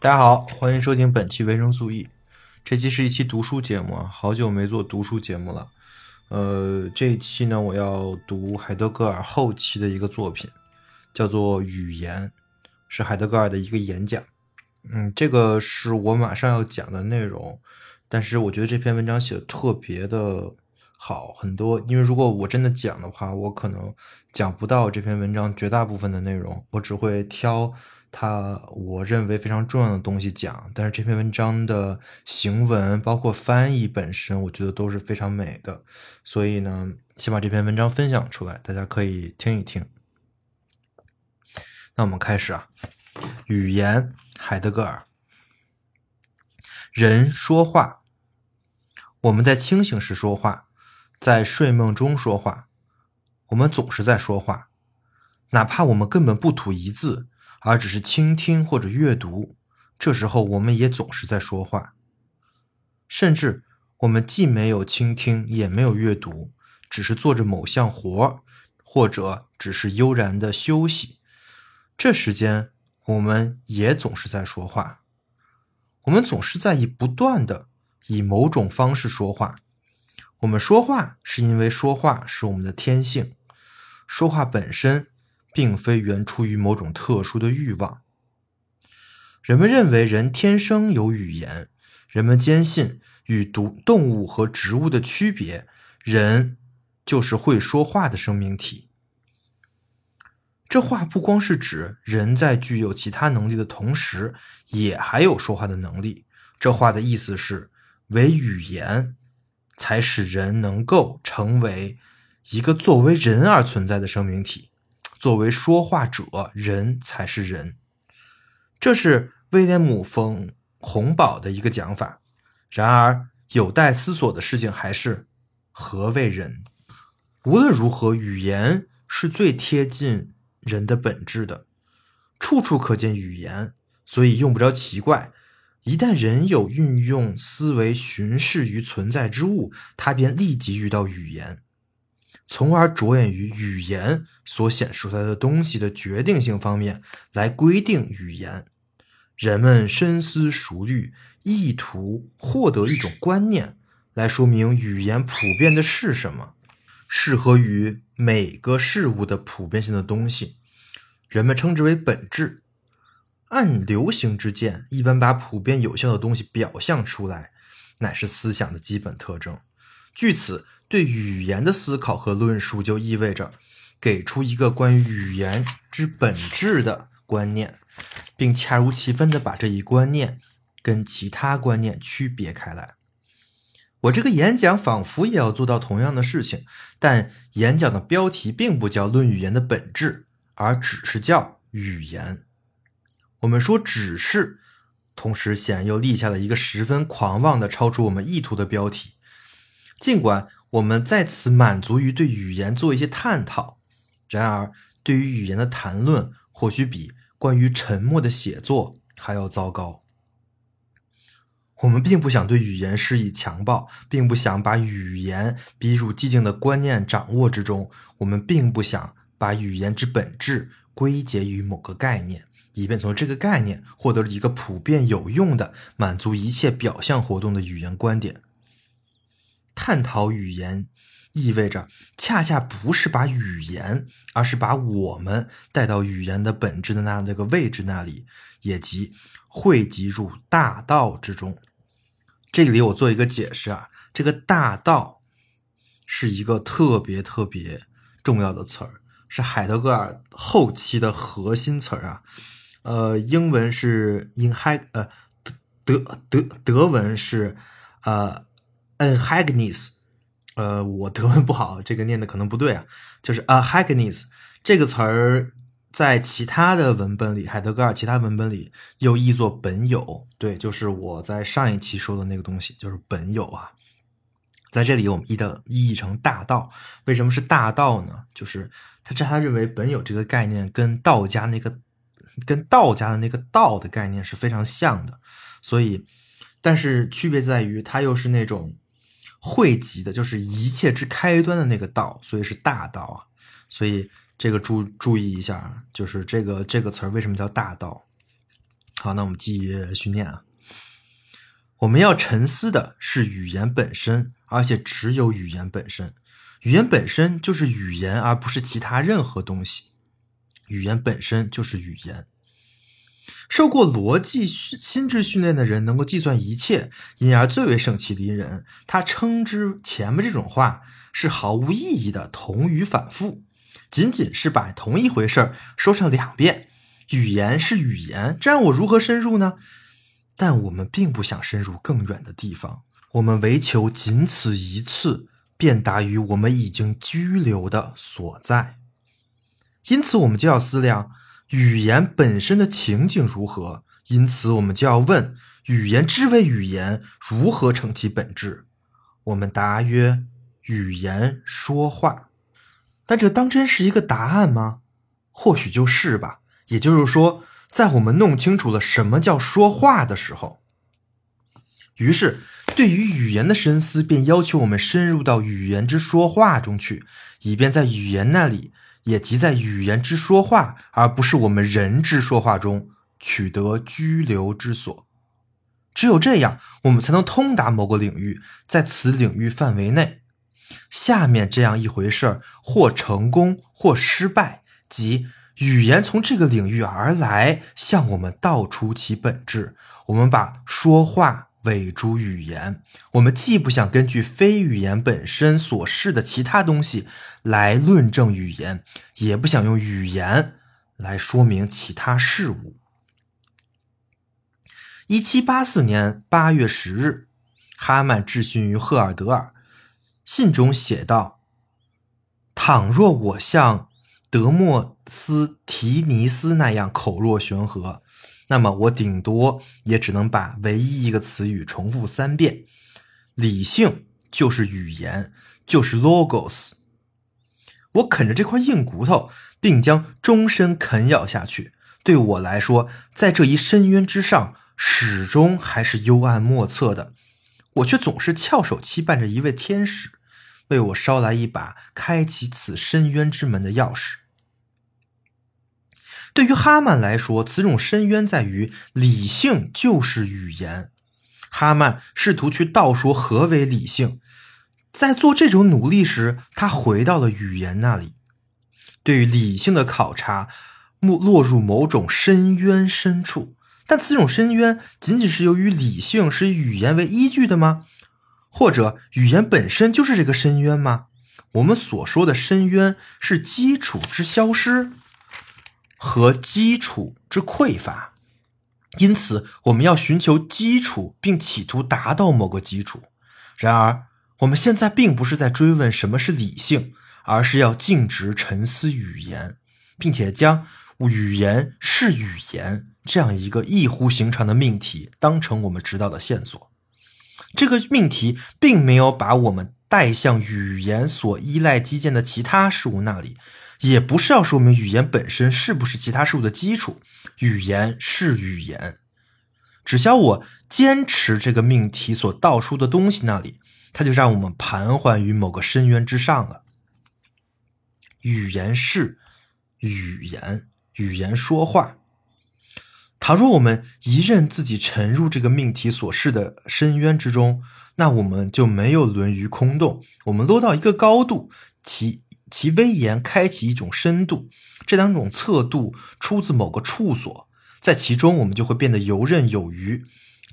大家好，欢迎收听本期维生素 E。这期是一期读书节目啊，好久没做读书节目了。呃，这一期呢，我要读海德格尔后期的一个作品，叫做《语言》，是海德格尔的一个演讲。嗯，这个是我马上要讲的内容，但是我觉得这篇文章写的特别的好，很多。因为如果我真的讲的话，我可能讲不到这篇文章绝大部分的内容，我只会挑。他我认为非常重要的东西讲，但是这篇文章的行文包括翻译本身，我觉得都是非常美的，所以呢，先把这篇文章分享出来，大家可以听一听。那我们开始啊，语言，海德格尔，人说话，我们在清醒时说话，在睡梦中说话，我们总是在说话，哪怕我们根本不吐一字。而只是倾听或者阅读，这时候我们也总是在说话。甚至我们既没有倾听，也没有阅读，只是做着某项活或者只是悠然的休息。这时间，我们也总是在说话。我们总是在以不断的以某种方式说话。我们说话是因为说话是我们的天性，说话本身。并非源出于某种特殊的欲望。人们认为人天生有语言，人们坚信与独动物和植物的区别，人就是会说话的生命体。这话不光是指人在具有其他能力的同时，也还有说话的能力。这话的意思是，唯语言才使人能够成为一个作为人而存在的生命体。作为说话者，人才是人，这是威廉姆·冯·洪堡的一个讲法。然而，有待思索的事情还是何为人？无论如何，语言是最贴近人的本质的，处处可见语言，所以用不着奇怪。一旦人有运用思维巡视于存在之物，他便立即遇到语言。从而着眼于语言所显示出来的东西的决定性方面来规定语言。人们深思熟虑，意图获得一种观念来说明语言普遍的是什么，适合于每个事物的普遍性的东西，人们称之为本质。按流行之见，一般把普遍有效的东西表象出来，乃是思想的基本特征。据此。对语言的思考和论述，就意味着给出一个关于语言之本质的观念，并恰如其分的把这一观念跟其他观念区别开来。我这个演讲仿佛也要做到同样的事情，但演讲的标题并不叫《论语言的本质》，而只是叫“语言”。我们说“只是”，同时显然又立下了一个十分狂妄的、超出我们意图的标题，尽管。我们在此满足于对语言做一些探讨，然而对于语言的谈论，或许比关于沉默的写作还要糟糕。我们并不想对语言施以强暴，并不想把语言逼入既定的观念掌握之中。我们并不想把语言之本质归结于某个概念，以便从这个概念获得一个普遍有用的、满足一切表象活动的语言观点。探讨语言，意味着恰恰不是把语言，而是把我们带到语言的本质的那那个位置那里，也即汇集入大道之中。这里我做一个解释啊，这个大道是一个特别特别重要的词儿，是海德格尔后期的核心词儿啊。呃，英文是 in high，呃，德德德文是呃。A h a g n e s 呃，我德文不好，这个念的可能不对啊。就是 a h a g n e s 这个词儿，在其他的文本里，海德格尔其他文本里又译作本有。对，就是我在上一期说的那个东西，就是本有啊。在这里，我们译的译成大道。为什么是大道呢？就是他这他认为本有这个概念跟道家那个跟道家的那个道的概念是非常像的，所以，但是区别在于，它又是那种。汇集的就是一切之开端的那个道，所以是大道啊。所以这个注注意一下，就是这个这个词儿为什么叫大道？好，那我们继续训练啊。我们要沉思的是语言本身，而且只有语言本身。语言本身就是语言，而不是其他任何东西。语言本身就是语言。受过逻辑心智训练的人能够计算一切，因而最为盛气凌人。他称之前面这种话是毫无意义的同语反复，仅仅是把同一回事儿说上两遍。语言是语言，这让我如何深入呢？但我们并不想深入更远的地方，我们唯求仅此一次，便达于我们已经居留的所在。因此，我们就要思量。语言本身的情景如何？因此，我们就要问：语言之为语言，如何成其本质？我们答曰：语言说话。但这当真是一个答案吗？或许就是吧。也就是说，在我们弄清楚了什么叫说话的时候，于是对于语言的深思，便要求我们深入到语言之说话中去，以便在语言那里。也即在语言之说话，而不是我们人之说话中取得居留之所。只有这样，我们才能通达某个领域，在此领域范围内，下面这样一回事儿，或成功，或失败，即语言从这个领域而来，向我们道出其本质。我们把说话。伪诸语言，我们既不想根据非语言本身所示的其他东西来论证语言，也不想用语言来说明其他事物。一七八四年八月十日，哈曼致信于赫尔德尔，信中写道：“倘若我像德莫斯提尼斯那样口若悬河。”那么我顶多也只能把唯一一个词语重复三遍：理性就是语言，就是 logos。我啃着这块硬骨头，并将终身啃咬下去。对我来说，在这一深渊之上，始终还是幽暗莫测的。我却总是翘首期盼着一位天使，为我捎来一把开启此深渊之门的钥匙。对于哈曼来说，此种深渊在于理性就是语言。哈曼试图去道说何为理性，在做这种努力时，他回到了语言那里。对于理性的考察，落落入某种深渊深处，但此种深渊仅仅是由于理性是以语言为依据的吗？或者语言本身就是这个深渊吗？我们所说的深渊是基础之消失。和基础之匮乏，因此我们要寻求基础，并企图达到某个基础。然而，我们现在并不是在追问什么是理性，而是要径直沉思语言，并且将语言是语言这样一个异乎寻常的命题当成我们知道的线索。这个命题并没有把我们带向语言所依赖基建的其他事物那里。也不是要说明语言本身是不是其他事物的基础，语言是语言，只需要我坚持这个命题所道出的东西那里，它就让我们盘桓于某个深渊之上了。语言是语言，语言说话。倘若我们一任自己沉入这个命题所示的深渊之中，那我们就没有沦于空洞，我们落到一个高度，其。其威严开启一种深度，这两种测度出自某个处所，在其中我们就会变得游刃有余，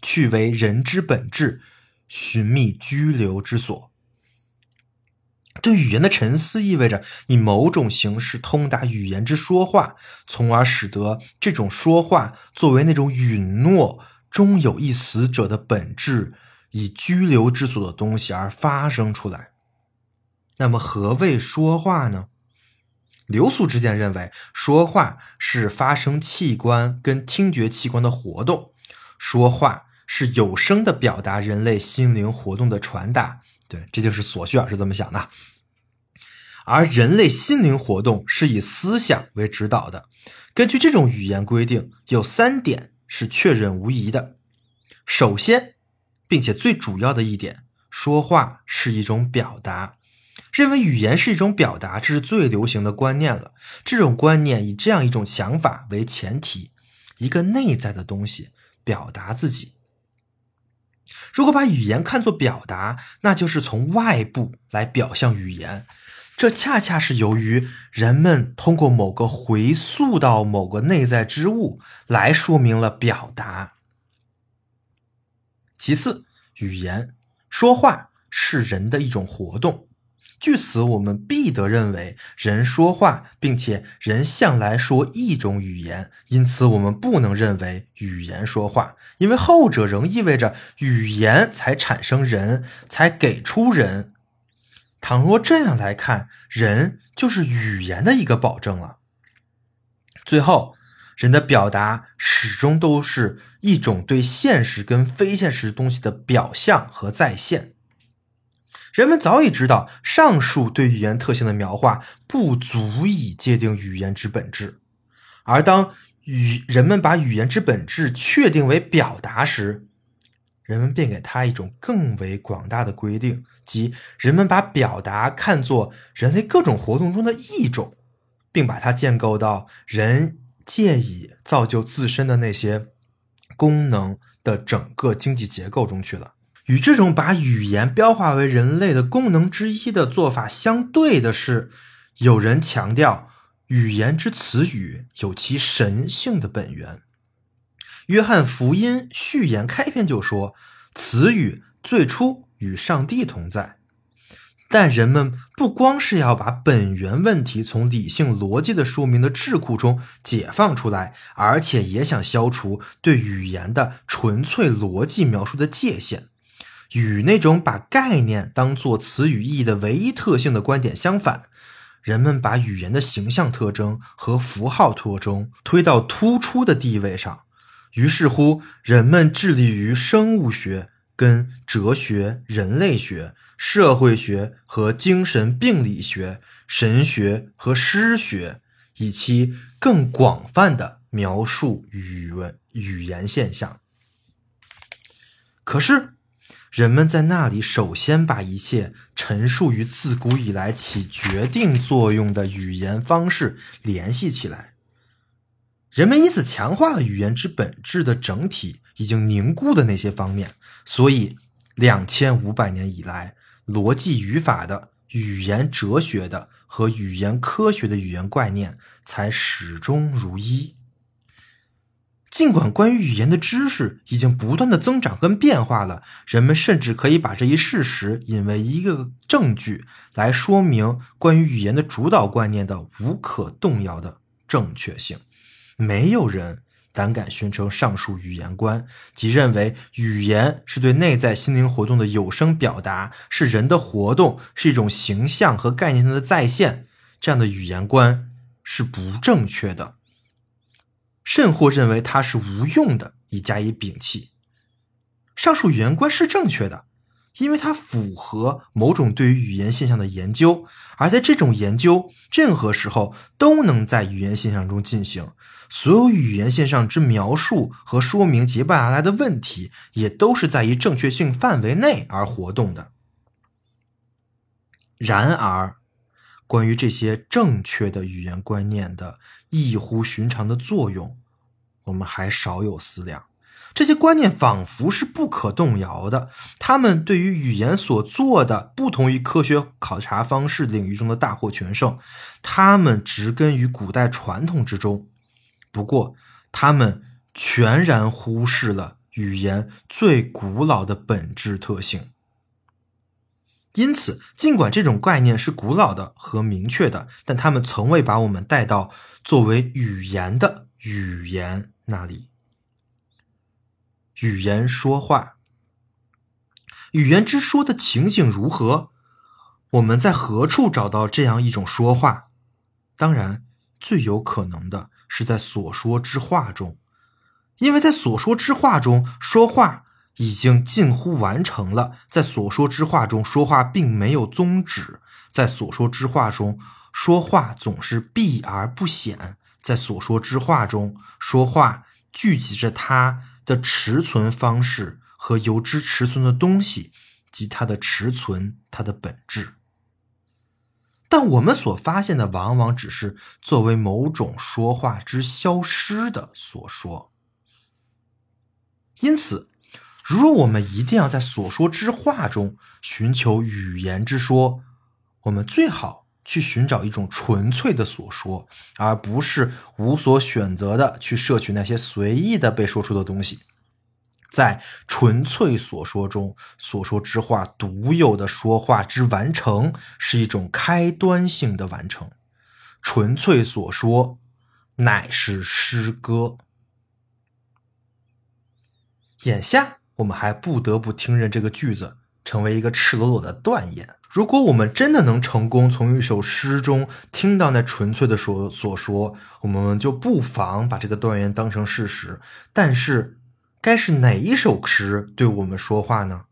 去为人之本质，寻觅居留之所。对语言的沉思意味着以某种形式通达语言之说话，从而使得这种说话作为那种允诺终有一死者的本质，以居留之所的东西而发生出来。那么何谓说话呢？流俗之见认为，说话是发声器官跟听觉器官的活动，说话是有声的表达人类心灵活动的传达。对，这就是索绪尔是这么想的。而人类心灵活动是以思想为指导的。根据这种语言规定，有三点是确认无疑的。首先，并且最主要的一点，说话是一种表达。认为语言是一种表达，这是最流行的观念了。这种观念以这样一种想法为前提：一个内在的东西表达自己。如果把语言看作表达，那就是从外部来表象语言。这恰恰是由于人们通过某个回溯到某个内在之物来说明了表达。其次，语言说话是人的一种活动。据此，我们必得认为人说话，并且人向来说一种语言，因此我们不能认为语言说话，因为后者仍意味着语言才产生人，才给出人。倘若这样来看，人就是语言的一个保证了。最后，人的表达始终都是一种对现实跟非现实东西的表象和再现。人们早已知道，上述对语言特性的描画不足以界定语言之本质，而当语人们把语言之本质确定为表达时，人们便给它一种更为广大的规定，即人们把表达看作人类各种活动中的一种，并把它建构到人借以造就自身的那些功能的整个经济结构中去了。与这种把语言标化为人类的功能之一的做法相对的是，有人强调语言之词语有其神性的本源。约翰福音序言开篇就说：“词语最初与上帝同在。”但人们不光是要把本源问题从理性逻辑的说明的智库中解放出来，而且也想消除对语言的纯粹逻辑描述的界限。与那种把概念当作词语意义的唯一特性的观点相反，人们把语言的形象特征和符号特征推到突出的地位上。于是乎，人们致力于生物学、跟哲学、人类学、社会学和精神病理学、神学和诗学，以其更广泛的描述语文语言现象。可是。人们在那里首先把一切陈述于自古以来起决定作用的语言方式联系起来，人们因此强化了语言之本质的整体已经凝固的那些方面，所以两千五百年以来，逻辑语法的、语言哲学的和语言科学的语言概念才始终如一。尽管关于语言的知识已经不断的增长跟变化了，人们甚至可以把这一事实引为一个证据，来说明关于语言的主导观念的无可动摇的正确性。没有人胆敢宣称上述语言观，即认为语言是对内在心灵活动的有声表达，是人的活动，是一种形象和概念上的再现。这样的语言观是不正确的。甚或认为它是无用的，以加以摒弃。上述语言观是正确的，因为它符合某种对于语言现象的研究，而在这种研究，任何时候都能在语言现象中进行。所有语言现象之描述和说明结伴而来的问题，也都是在于正确性范围内而活动的。然而，关于这些正确的语言观念的异乎寻常的作用，我们还少有思量。这些观念仿佛是不可动摇的，他们对于语言所做的不同于科学考察方式领域中的大获全胜，他们植根于古代传统之中。不过，他们全然忽视了语言最古老的本质特性。因此，尽管这种概念是古老的和明确的，但他们从未把我们带到作为语言的语言那里。语言说话，语言之说的情景如何？我们在何处找到这样一种说话？当然，最有可能的是在所说之话中，因为在所说之话中说话。已经近乎完成了。在所说之话中，说话并没有宗旨；在所说之话中，说话总是避而不显；在所说之话中，说话聚集着它的持存方式和由之持存的东西，及它的持存，它的本质。但我们所发现的往往只是作为某种说话之消失的所说。因此，如果我们一定要在所说之话中寻求语言之说，我们最好去寻找一种纯粹的所说，而不是无所选择的去摄取那些随意的被说出的东西。在纯粹所说中，所说之话独有的说话之完成是一种开端性的完成。纯粹所说乃是诗歌。眼下，我们还不得不听任这个句子成为一个赤裸裸的断言。如果我们真的能成功从一首诗中听到那纯粹的所所说，我们就不妨把这个断言当成事实。但是。该是哪一首诗对我们说话呢？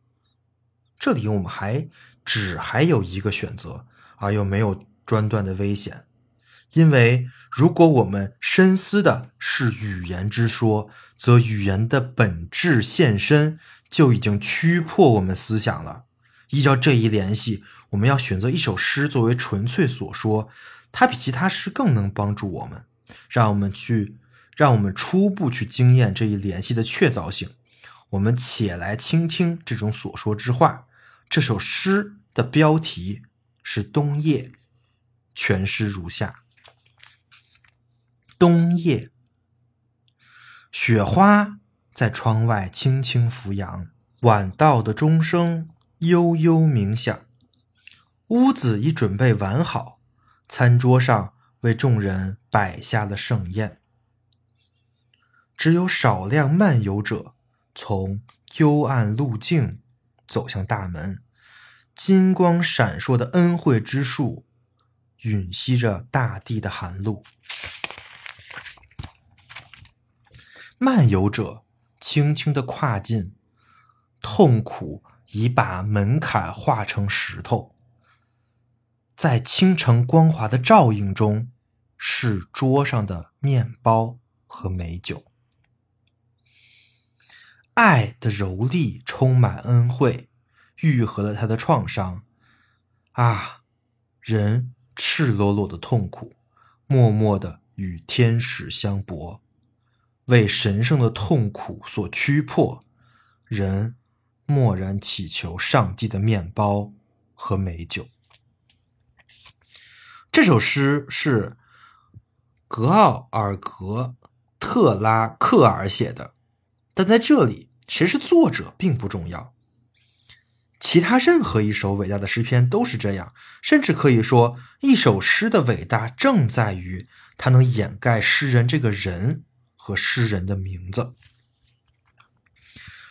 这里我们还只还有一个选择，而又没有专断的危险。因为如果我们深思的是语言之说，则语言的本质现身就已经驱破我们思想了。依照这一联系，我们要选择一首诗作为纯粹所说，它比其他诗更能帮助我们，让我们去。让我们初步去经验这一联系的确凿性。我们且来倾听这种所说之话。这首诗的标题是《冬夜》，全诗如下：冬夜，雪花在窗外轻轻浮扬，晚到的钟声悠悠鸣响。屋子已准备完好，餐桌上为众人摆下了盛宴。只有少量漫游者从幽暗路径走向大门，金光闪烁的恩惠之树吮吸着大地的寒露。漫游者轻轻的跨进，痛苦已把门槛化成石头，在清晨光滑的照映中，是桌上的面包和美酒。爱的柔丽充满恩惠，愈合了他的创伤。啊，人赤裸裸的痛苦，默默的与天使相搏，为神圣的痛苦所驱迫。人默然祈求上帝的面包和美酒。这首诗是格奥尔格特拉克尔写的。但在这里，谁是作者并不重要。其他任何一首伟大的诗篇都是这样，甚至可以说，一首诗的伟大正在于它能掩盖诗人这个人和诗人的名字。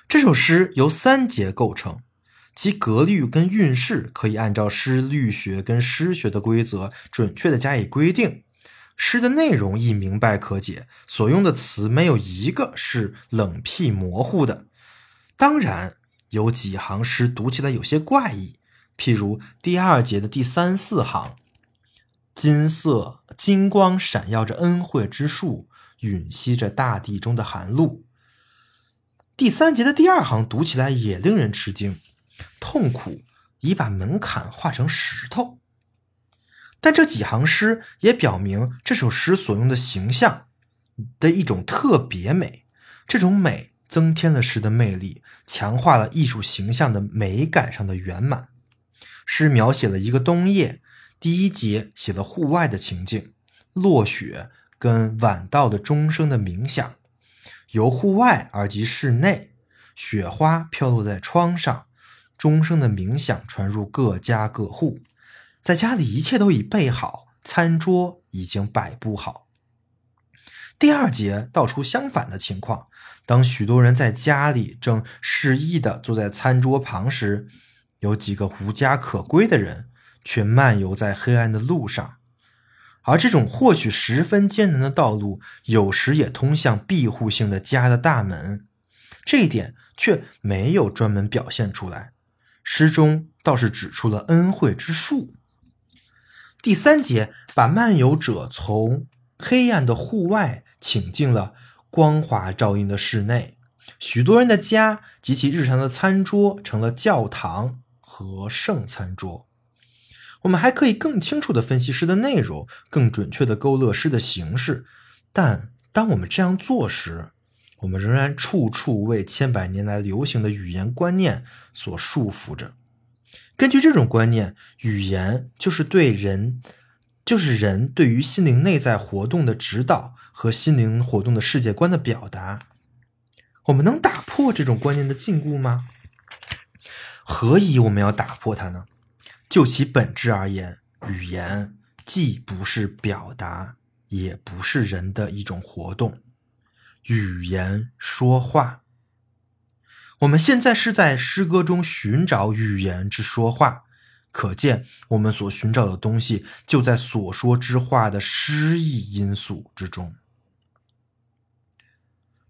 这首诗由三节构成，其格律跟韵式可以按照诗律学跟诗学的规则准确的加以规定。诗的内容易明白可解，所用的词没有一个是冷僻模糊的。当然，有几行诗读起来有些怪异，譬如第二节的第三四行：“金色金光闪耀着恩惠之树，吮吸着大地中的寒露。”第三节的第二行读起来也令人吃惊：“痛苦已把门槛化成石头。”但这几行诗也表明这首诗所用的形象的一种特别美，这种美增添了诗的魅力，强化了艺术形象的美感上的圆满。诗描写了一个冬夜，第一节写了户外的情景，落雪跟晚到的钟声的鸣响，由户外而及室内，雪花飘落在窗上，钟声的鸣响传入各家各户。在家里，一切都已备好，餐桌已经摆布好。第二节道出相反的情况：当许多人在家里正适意的坐在餐桌旁时，有几个无家可归的人却漫游在黑暗的路上，而这种或许十分艰难的道路，有时也通向庇护性的家的大门。这一点却没有专门表现出来，诗中倒是指出了恩惠之树。第三节把漫游者从黑暗的户外请进了光滑照映的室内，许多人的家及其日常的餐桌成了教堂和圣餐桌。我们还可以更清楚地分析诗的内容，更准确地勾勒诗的形式。但当我们这样做时，我们仍然处处为千百年来流行的语言观念所束缚着。根据这种观念，语言就是对人，就是人对于心灵内在活动的指导和心灵活动的世界观的表达。我们能打破这种观念的禁锢吗？何以我们要打破它呢？就其本质而言，语言既不是表达，也不是人的一种活动。语言说话，我们现在是在诗歌中寻找语言之说话，可见我们所寻找的东西就在所说之话的诗意因素之中。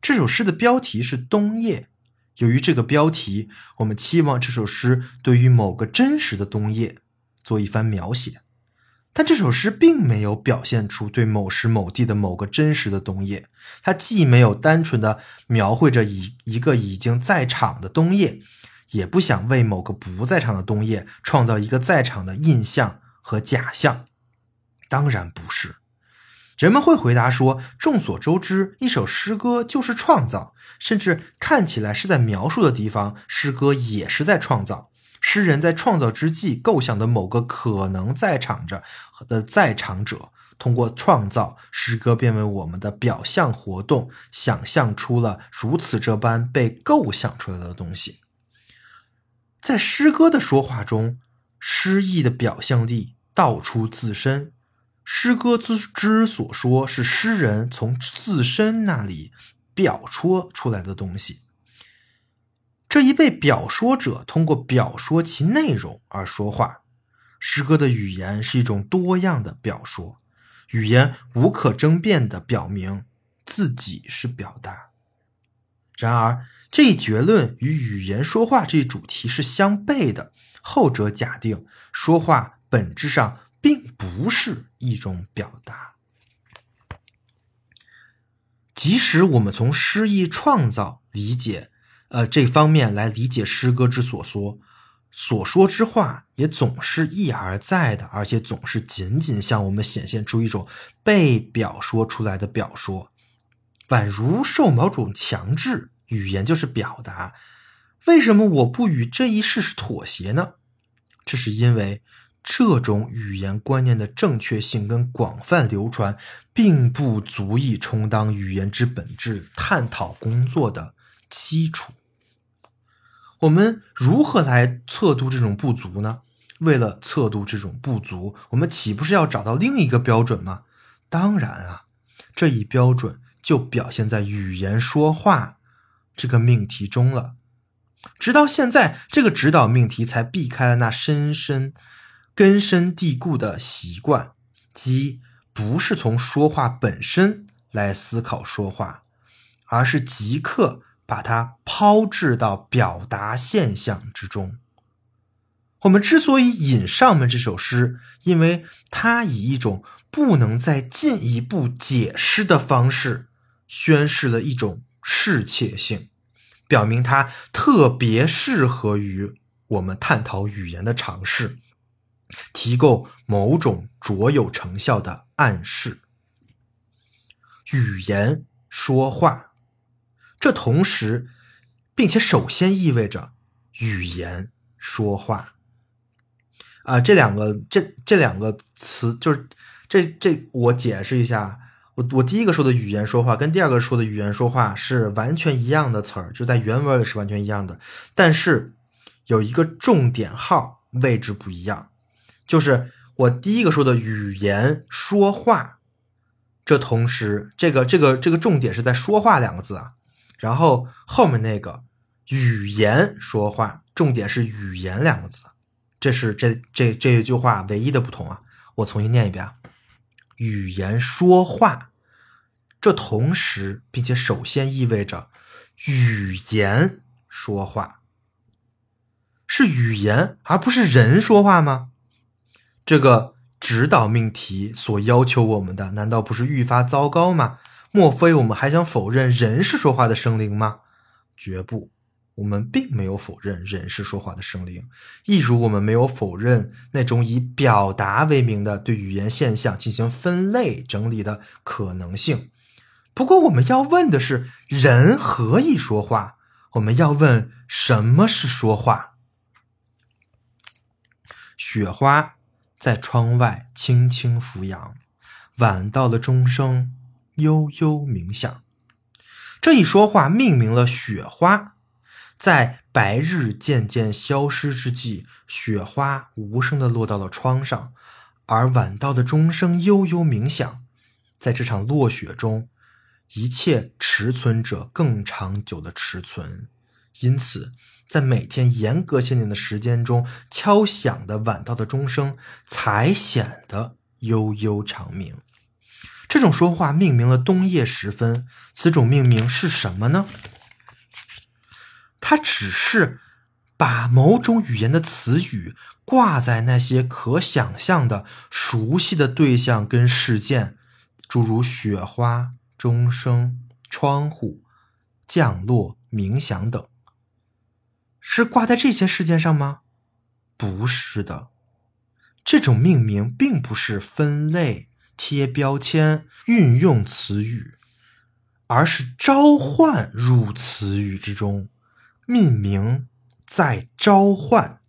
这首诗的标题是《冬夜》，由于这个标题，我们期望这首诗对于某个真实的冬夜做一番描写。但这首诗并没有表现出对某时某地的某个真实的冬夜，它既没有单纯的描绘着一一个已经在场的冬夜，也不想为某个不在场的冬夜创造一个在场的印象和假象。当然不是。人们会回答说：“众所周知，一首诗歌就是创造，甚至看起来是在描述的地方，诗歌也是在创造。”诗人在创造之际构想的某个可能在场着的在场者，通过创造诗歌，变为我们的表象活动想象出了如此这般被构想出来的东西。在诗歌的说话中，诗意的表象力道出自身，诗歌之之所说是诗人从自身那里表说出来的东西。这一被表说者通过表说其内容而说话，诗歌的语言是一种多样的表说，语言无可争辩地表明自己是表达。然而，这一结论与语言说话这一主题是相悖的。后者假定说话本质上并不是一种表达，即使我们从诗意创造理解。呃，这方面来理解诗歌之所说，所说之话也总是一而再的，而且总是仅仅向我们显现出一种被表说出来的表说，宛如受某种强制。语言就是表达。为什么我不与这一事实妥协呢？这是因为这种语言观念的正确性跟广泛流传，并不足以充当语言之本质探讨工作的基础。我们如何来测度这种不足呢？为了测度这种不足，我们岂不是要找到另一个标准吗？当然啊，这一标准就表现在语言说话这个命题中了。直到现在，这个指导命题才避开了那深深根深蒂固的习惯，即不是从说话本身来思考说话，而是即刻。把它抛掷到表达现象之中。我们之所以引上面这首诗，因为它以一种不能再进一步解释的方式，宣示了一种适切性，表明它特别适合于我们探讨语言的尝试，提供某种卓有成效的暗示。语言说话。这同时，并且首先意味着语言说话啊，这两个这这两个词就是这这我解释一下，我我第一个说的语言说话跟第二个说的语言说话是完全一样的词儿，就在原文里是完全一样的，但是有一个重点号位置不一样，就是我第一个说的语言说话，这同时这个这个这个重点是在说话两个字啊。然后后面那个语言说话，重点是语言两个字，这是这这这一句话唯一的不同啊！我重新念一遍啊，语言说话，这同时并且首先意味着语言说话，是语言而不是人说话吗？这个指导命题所要求我们的，难道不是愈发糟糕吗？莫非我们还想否认人是说话的生灵吗？绝不。我们并没有否认人是说话的生灵，一如我们没有否认那种以表达为名的对语言现象进行分类整理的可能性。不过，我们要问的是：人何以说话？我们要问什么是说话？雪花在窗外轻轻拂扬，晚到的钟声悠悠鸣响。这一说话命名了雪花。在白日渐渐消失之际，雪花无声地落到了窗上，而晚到的钟声悠悠鸣响。在这场落雪中，一切持存者更长久的持存，因此，在每天严格限定的时间中敲响的晚到的钟声才显得悠悠长鸣。这种说话命名了冬夜时分，此种命名是什么呢？它只是把某种语言的词语挂在那些可想象的熟悉的对象跟事件，诸如雪花、钟声、窗户、降落、冥想等，是挂在这些事件上吗？不是的，这种命名并不是分类、贴标签、运用词语，而是召唤入词语之中。命名在召唤，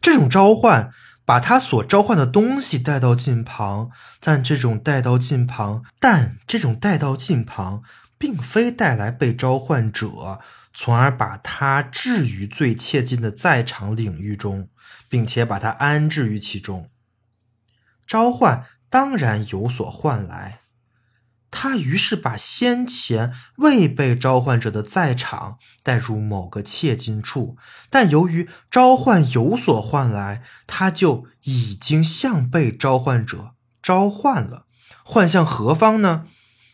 这种召唤把他所召唤的东西带到近旁，但这种带到近旁，但这种带到近旁，并非带来被召唤者，从而把他置于最切近的在场领域中，并且把他安置于其中。召唤当然有所换来。他于是把先前未被召唤者的在场带入某个切近处，但由于召唤有所换来，他就已经向被召唤者召唤了。换向何方呢？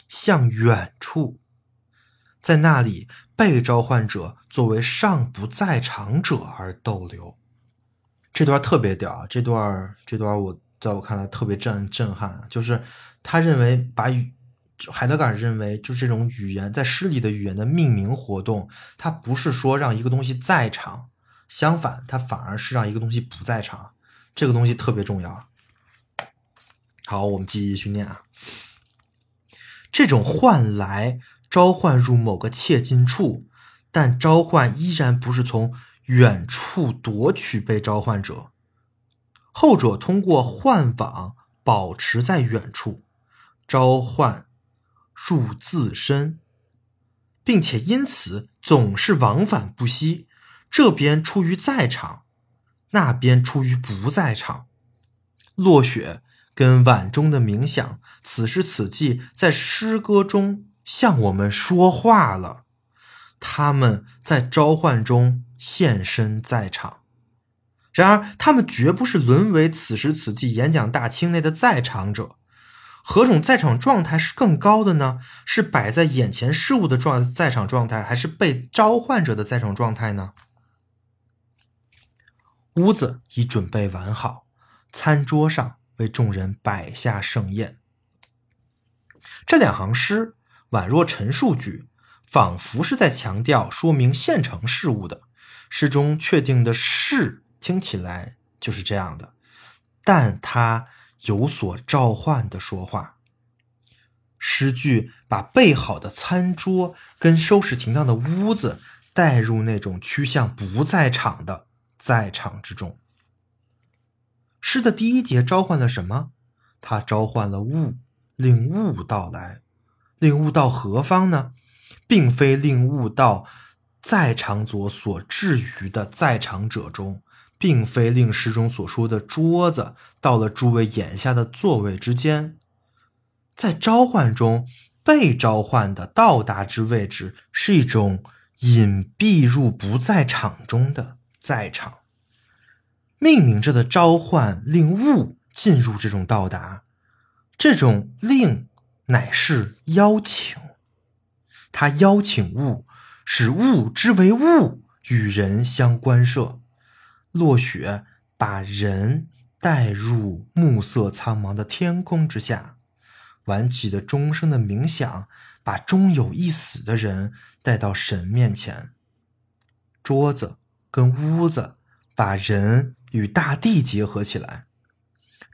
向远处，在那里，被召唤者作为尚不在场者而逗留。这段特别屌！这段这段我在我看来特别震震撼，就是他认为把语。海德格尔认为，就这种语言在诗里的语言的命名活动，它不是说让一个东西在场，相反，它反而是让一个东西不在场。这个东西特别重要。好，我们继续念啊。这种换来召唤入某个切近处，但召唤依然不是从远处夺取被召唤者，后者通过换网保持在远处，召唤。入自身，并且因此总是往返不息。这边出于在场，那边出于不在场。落雪跟晚钟的冥想，此时此际在诗歌中向我们说话了。他们在召唤中现身在场，然而他们绝不是沦为此时此际演讲大厅内的在场者。何种在场状态是更高的呢？是摆在眼前事物的状在场状态，还是被召唤者的在场状态呢？屋子已准备完好，餐桌上为众人摆下盛宴。这两行诗宛若陈述句，仿佛是在强调说明现成事物的。诗中确定的事听起来就是这样的，但它。有所召唤的说话，诗句把备好的餐桌跟收拾停当的屋子带入那种趋向不在场的在场之中。诗的第一节召唤了什么？它召唤了物，令物到来，令物到何方呢？并非令物到在场者所置于的在场者中。并非令诗中所说的桌子到了诸位眼下的座位之间，在召唤中被召唤的到达之位置是一种隐蔽入不在场中的在场，命名着的召唤令物进入这种到达，这种令乃是邀请，他邀请物，使物之为物与人相关涉。落雪把人带入暮色苍茫的天空之下，晚起的钟声的冥想把终有一死的人带到神面前。桌子跟屋子，把人与大地结合起来。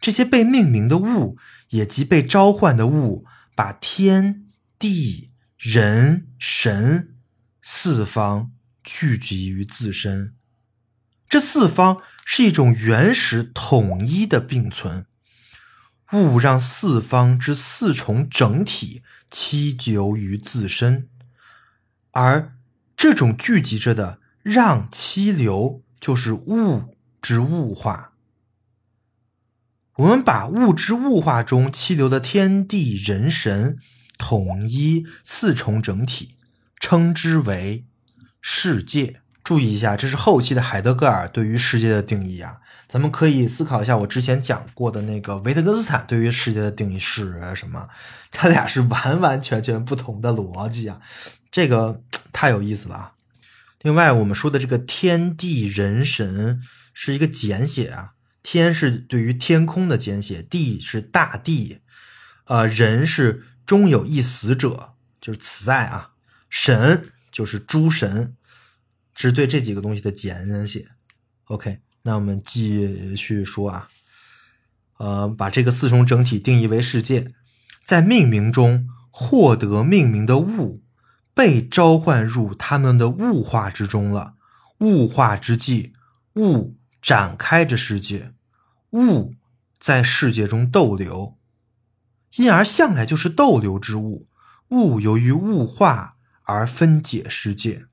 这些被命名的物，也即被召唤的物，把天地人神四方聚集于自身。这四方是一种原始统一的并存。物让四方之四重整体栖留于自身，而这种聚集着的让栖留，就是物之物化。我们把物质物化中气流的天地人神统一四重整体，称之为世界。注意一下，这是后期的海德格尔对于世界的定义啊。咱们可以思考一下，我之前讲过的那个维特根斯坦对于世界的定义是什么？他俩是完完全全不同的逻辑啊，这个太有意思了啊。另外，我们说的这个天地人神是一个简写啊。天是对于天空的简写，地是大地，呃，人是终有一死者，就是此在啊，神就是诸神，是对这几个东西的简写。OK，那我们继续说啊，呃，把这个四重整体定义为世界，在命名中获得命名的物被召唤入他们的物化之中了，物化之际，物。展开着世界，物在世界中逗留，因而向来就是逗留之物。物由于物化而分解世界。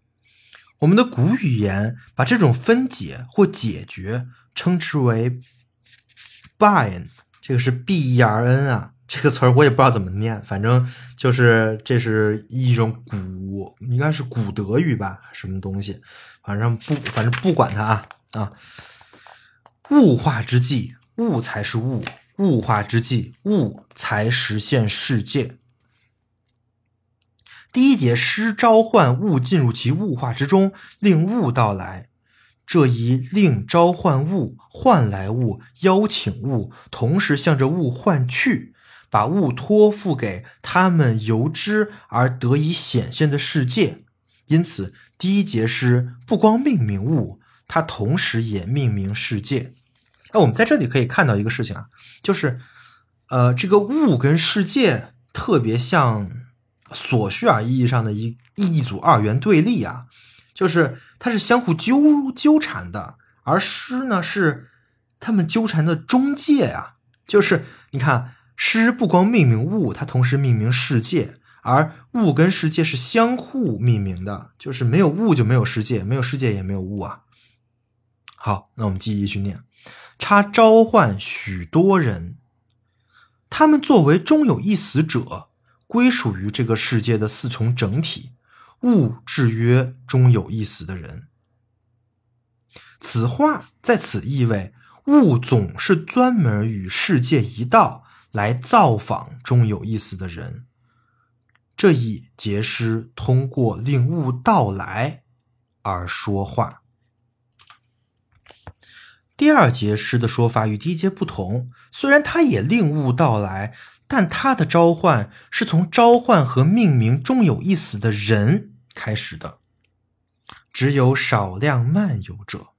我们的古语言把这种分解或解决称之为 “burn”，这个是 B-E-R-N 啊，这个词儿我也不知道怎么念，反正就是这是一种古，应该是古德语吧，什么东西，反正不，反正不管它啊啊。物化之际，物才是物；物化之际，物才实现世界。第一节诗召唤物进入其物化之中，令物到来。这一令召唤物、唤来物、邀请物，同时向着物唤去，把物托付给他们由之而得以显现的世界。因此，第一节诗不光命名物，它同时也命名世界。那我们在这里可以看到一个事情啊，就是，呃，这个物跟世界特别像索绪尔意义上的一一组二元对立啊，就是它是相互纠纠缠的，而诗呢是他们纠缠的中介啊，就是你看诗不光命名物，它同时命名世界，而物跟世界是相互命名的，就是没有物就没有世界，没有世界也没有物啊。好，那我们继续念。他召唤许多人，他们作为终有一死者，归属于这个世界的四重整体。物制约终有一死的人。此话在此意味，物总是专门与世界一道来造访终有一死的人。这一节诗通过令物到来而说话。第二节诗的说法与第一节不同，虽然它也令物到来，但它的召唤是从召唤和命名终有一死的人开始的。只有少量漫游者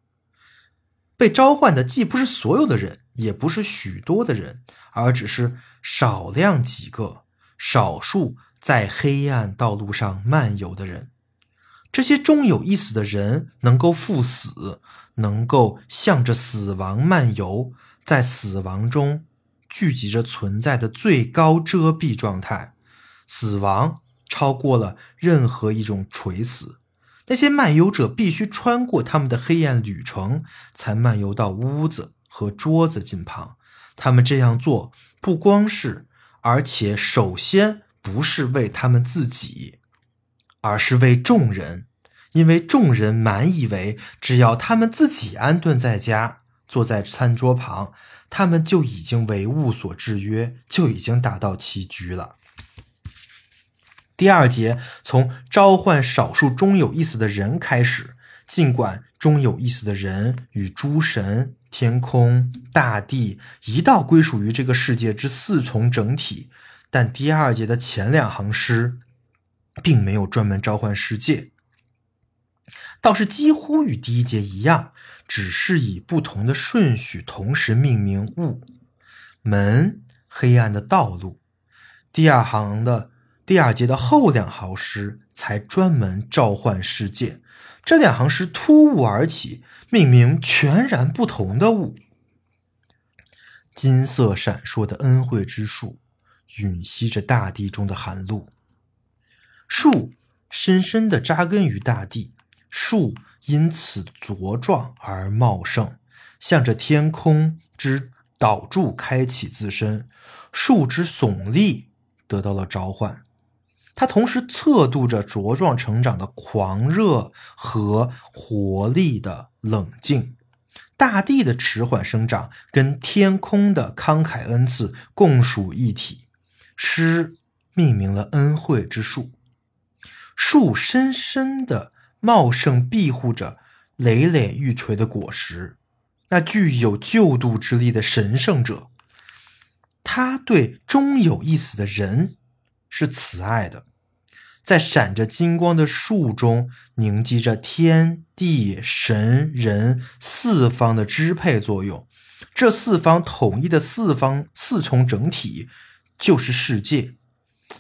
被召唤的，既不是所有的人，也不是许多的人，而只是少量几个、少数在黑暗道路上漫游的人。这些终有一死的人能够赴死，能够向着死亡漫游，在死亡中聚集着存在的最高遮蔽状态。死亡超过了任何一种垂死。那些漫游者必须穿过他们的黑暗旅程，才漫游到屋子和桌子近旁。他们这样做不光是，而且首先不是为他们自己。而是为众人，因为众人满以为，只要他们自己安顿在家，坐在餐桌旁，他们就已经为物所制约，就已经达到栖居了。第二节从召唤少数终有意思的人开始，尽管终有意思的人与诸神、天空、大地一道归属于这个世界之四重整体，但第二节的前两行诗。并没有专门召唤世界，倒是几乎与第一节一样，只是以不同的顺序同时命名物。门，黑暗的道路。第二行的第二节的后两行诗才专门召唤世界，这两行诗突兀而起，命名全然不同的物。金色闪烁的恩惠之树，吮吸着大地中的寒露。树深深地扎根于大地，树因此茁壮而茂盛，向着天空之岛柱开启自身。树枝耸立，得到了召唤。它同时测度着茁壮成长的狂热和活力的冷静。大地的迟缓生长跟天空的慷慨恩赐共属一体。诗命名了恩惠之树。树深深的茂盛，庇护着累累欲垂的果实。那具有救度之力的神圣者，他对终有一死的人是慈爱的。在闪着金光的树中，凝集着天地神人四方的支配作用。这四方统一的四方四重整体，就是世界。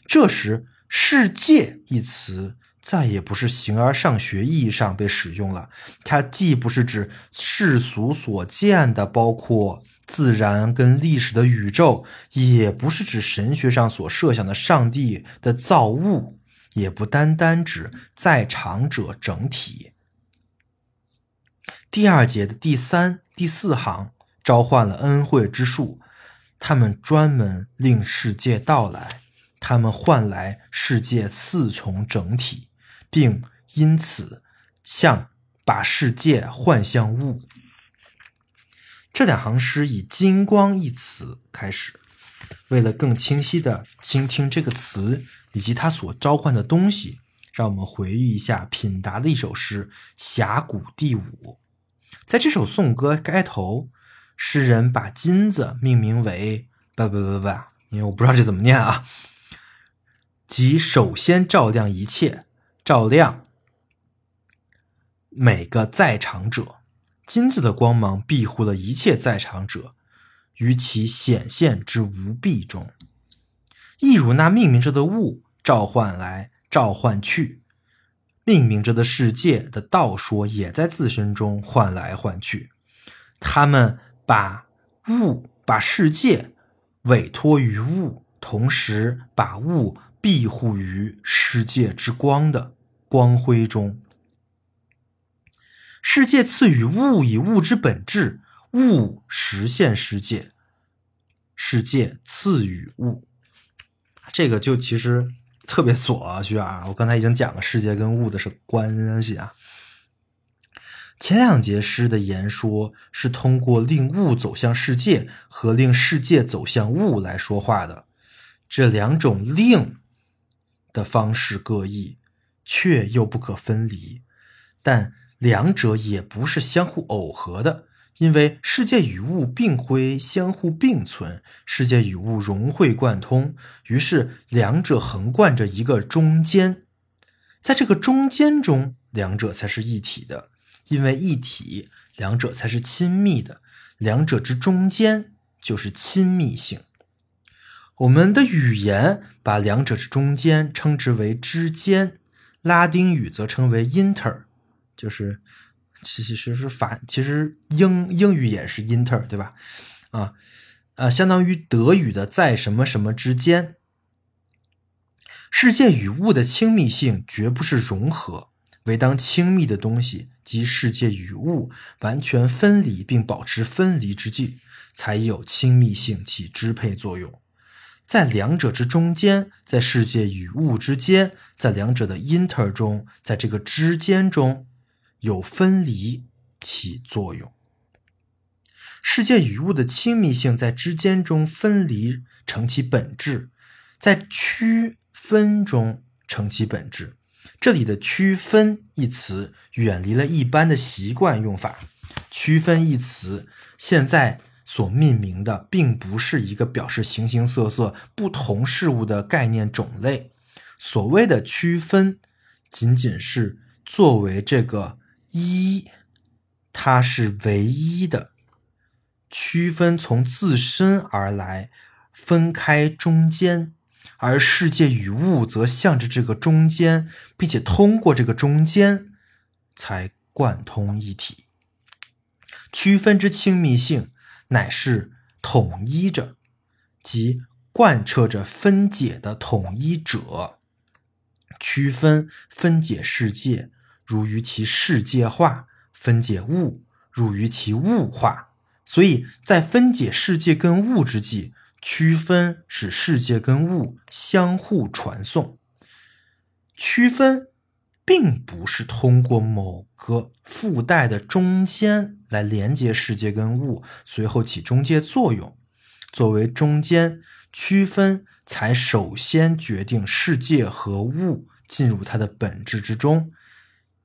这时。世界一词再也不是形而上学意义上被使用了，它既不是指世俗所见的包括自然跟历史的宇宙，也不是指神学上所设想的上帝的造物，也不单单指在场者整体。第二节的第三、第四行召唤了恩惠之树，他们专门令世界到来。他们换来世界四重整体，并因此向把世界换向物。这两行诗以“金光”一词开始。为了更清晰的倾听这个词以及它所召唤的东西，让我们回忆一下品达的一首诗《峡谷第五》。在这首颂歌开头，诗人把金子命名为“不不不不”，因为我不知道这怎么念啊。即首先照亮一切，照亮每个在场者。金子的光芒庇护了一切在场者，于其显现之无蔽中，亦如那命名着的物召唤来召唤去，命名着的世界的道说也在自身中换来换去。他们把物把世界委托于物，同时把物。庇护于世界之光的光辉中，世界赐予物以物之本质，物实现世界，世界赐予物。这个就其实特别琐需要啊！我刚才已经讲了世界跟物的是关系啊。前两节诗的言说是通过令物走向世界和令世界走向物来说话的，这两种令。的方式各异，却又不可分离，但两者也不是相互耦合的，因为世界与物并非相互并存，世界与物融会贯通，于是两者横贯着一个中间，在这个中间中，两者才是一体的，因为一体，两者才是亲密的，两者之中间就是亲密性。我们的语言把两者之中间称之为之间，拉丁语则称为 inter，就是其其实是法，其实英英语也是 inter，对吧？啊，呃，相当于德语的在什么什么之间。世界与物的亲密性绝不是融合，唯当亲密的东西及世界与物完全分离并保持分离之际，才有亲密性起支配作用。在两者之中间，在世界与物之间，在两者的 inter 中，在这个之间中有分离起作用。世界与物的亲密性在之间中分离成其本质，在区分中成其本质。这里的“区分”一词远离了一般的习惯用法，“区分”一词现在。所命名的并不是一个表示形形色色不同事物的概念种类，所谓的区分，仅仅是作为这个一，它是唯一的。区分从自身而来，分开中间，而世界与物则向着这个中间，并且通过这个中间才贯通一体。区分之亲密性，乃是统一着，即贯彻着分解的统一者。区分分解世界，如于其世界化；分解物，如于其物化。所以在分解世界跟物之际，区分使世界跟物相互传送。区分并不是通过某个附带的中间来连接世界跟物，随后起中介作用。作为中间，区分才首先决定世界和物进入它的本质之中，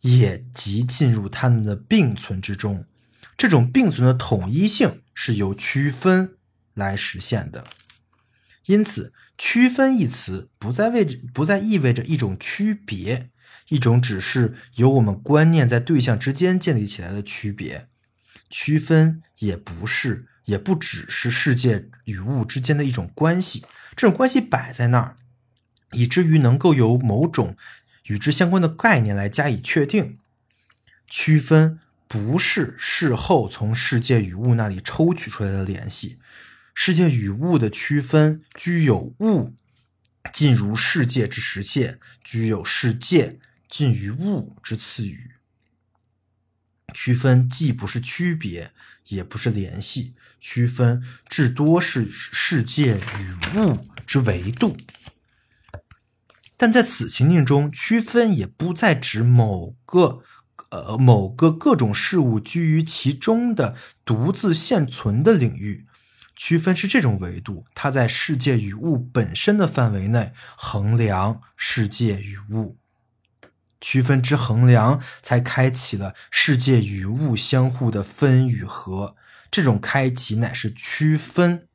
也即进入它们的并存之中。这种并存的统一性是由区分来实现的，因此“区分”一词不再为不再意味着一种区别，一种只是由我们观念在对象之间建立起来的区别。区分也不是，也不只是世界与物之间的一种关系，这种关系摆在那儿，以至于能够由某种与之相关的概念来加以确定。区分。不是事后从世界与物那里抽取出来的联系，世界与物的区分具有物进入世界之实现，具有世界近于物之次语。区分既不是区别，也不是联系，区分至多是世界与物之维度。但在此情境中，区分也不再指某个。呃，某个各种事物居于其中的独自现存的领域，区分是这种维度，它在世界与物本身的范围内衡量世界与物，区分之衡量，才开启了世界与物相互的分与合。这种开启乃是区分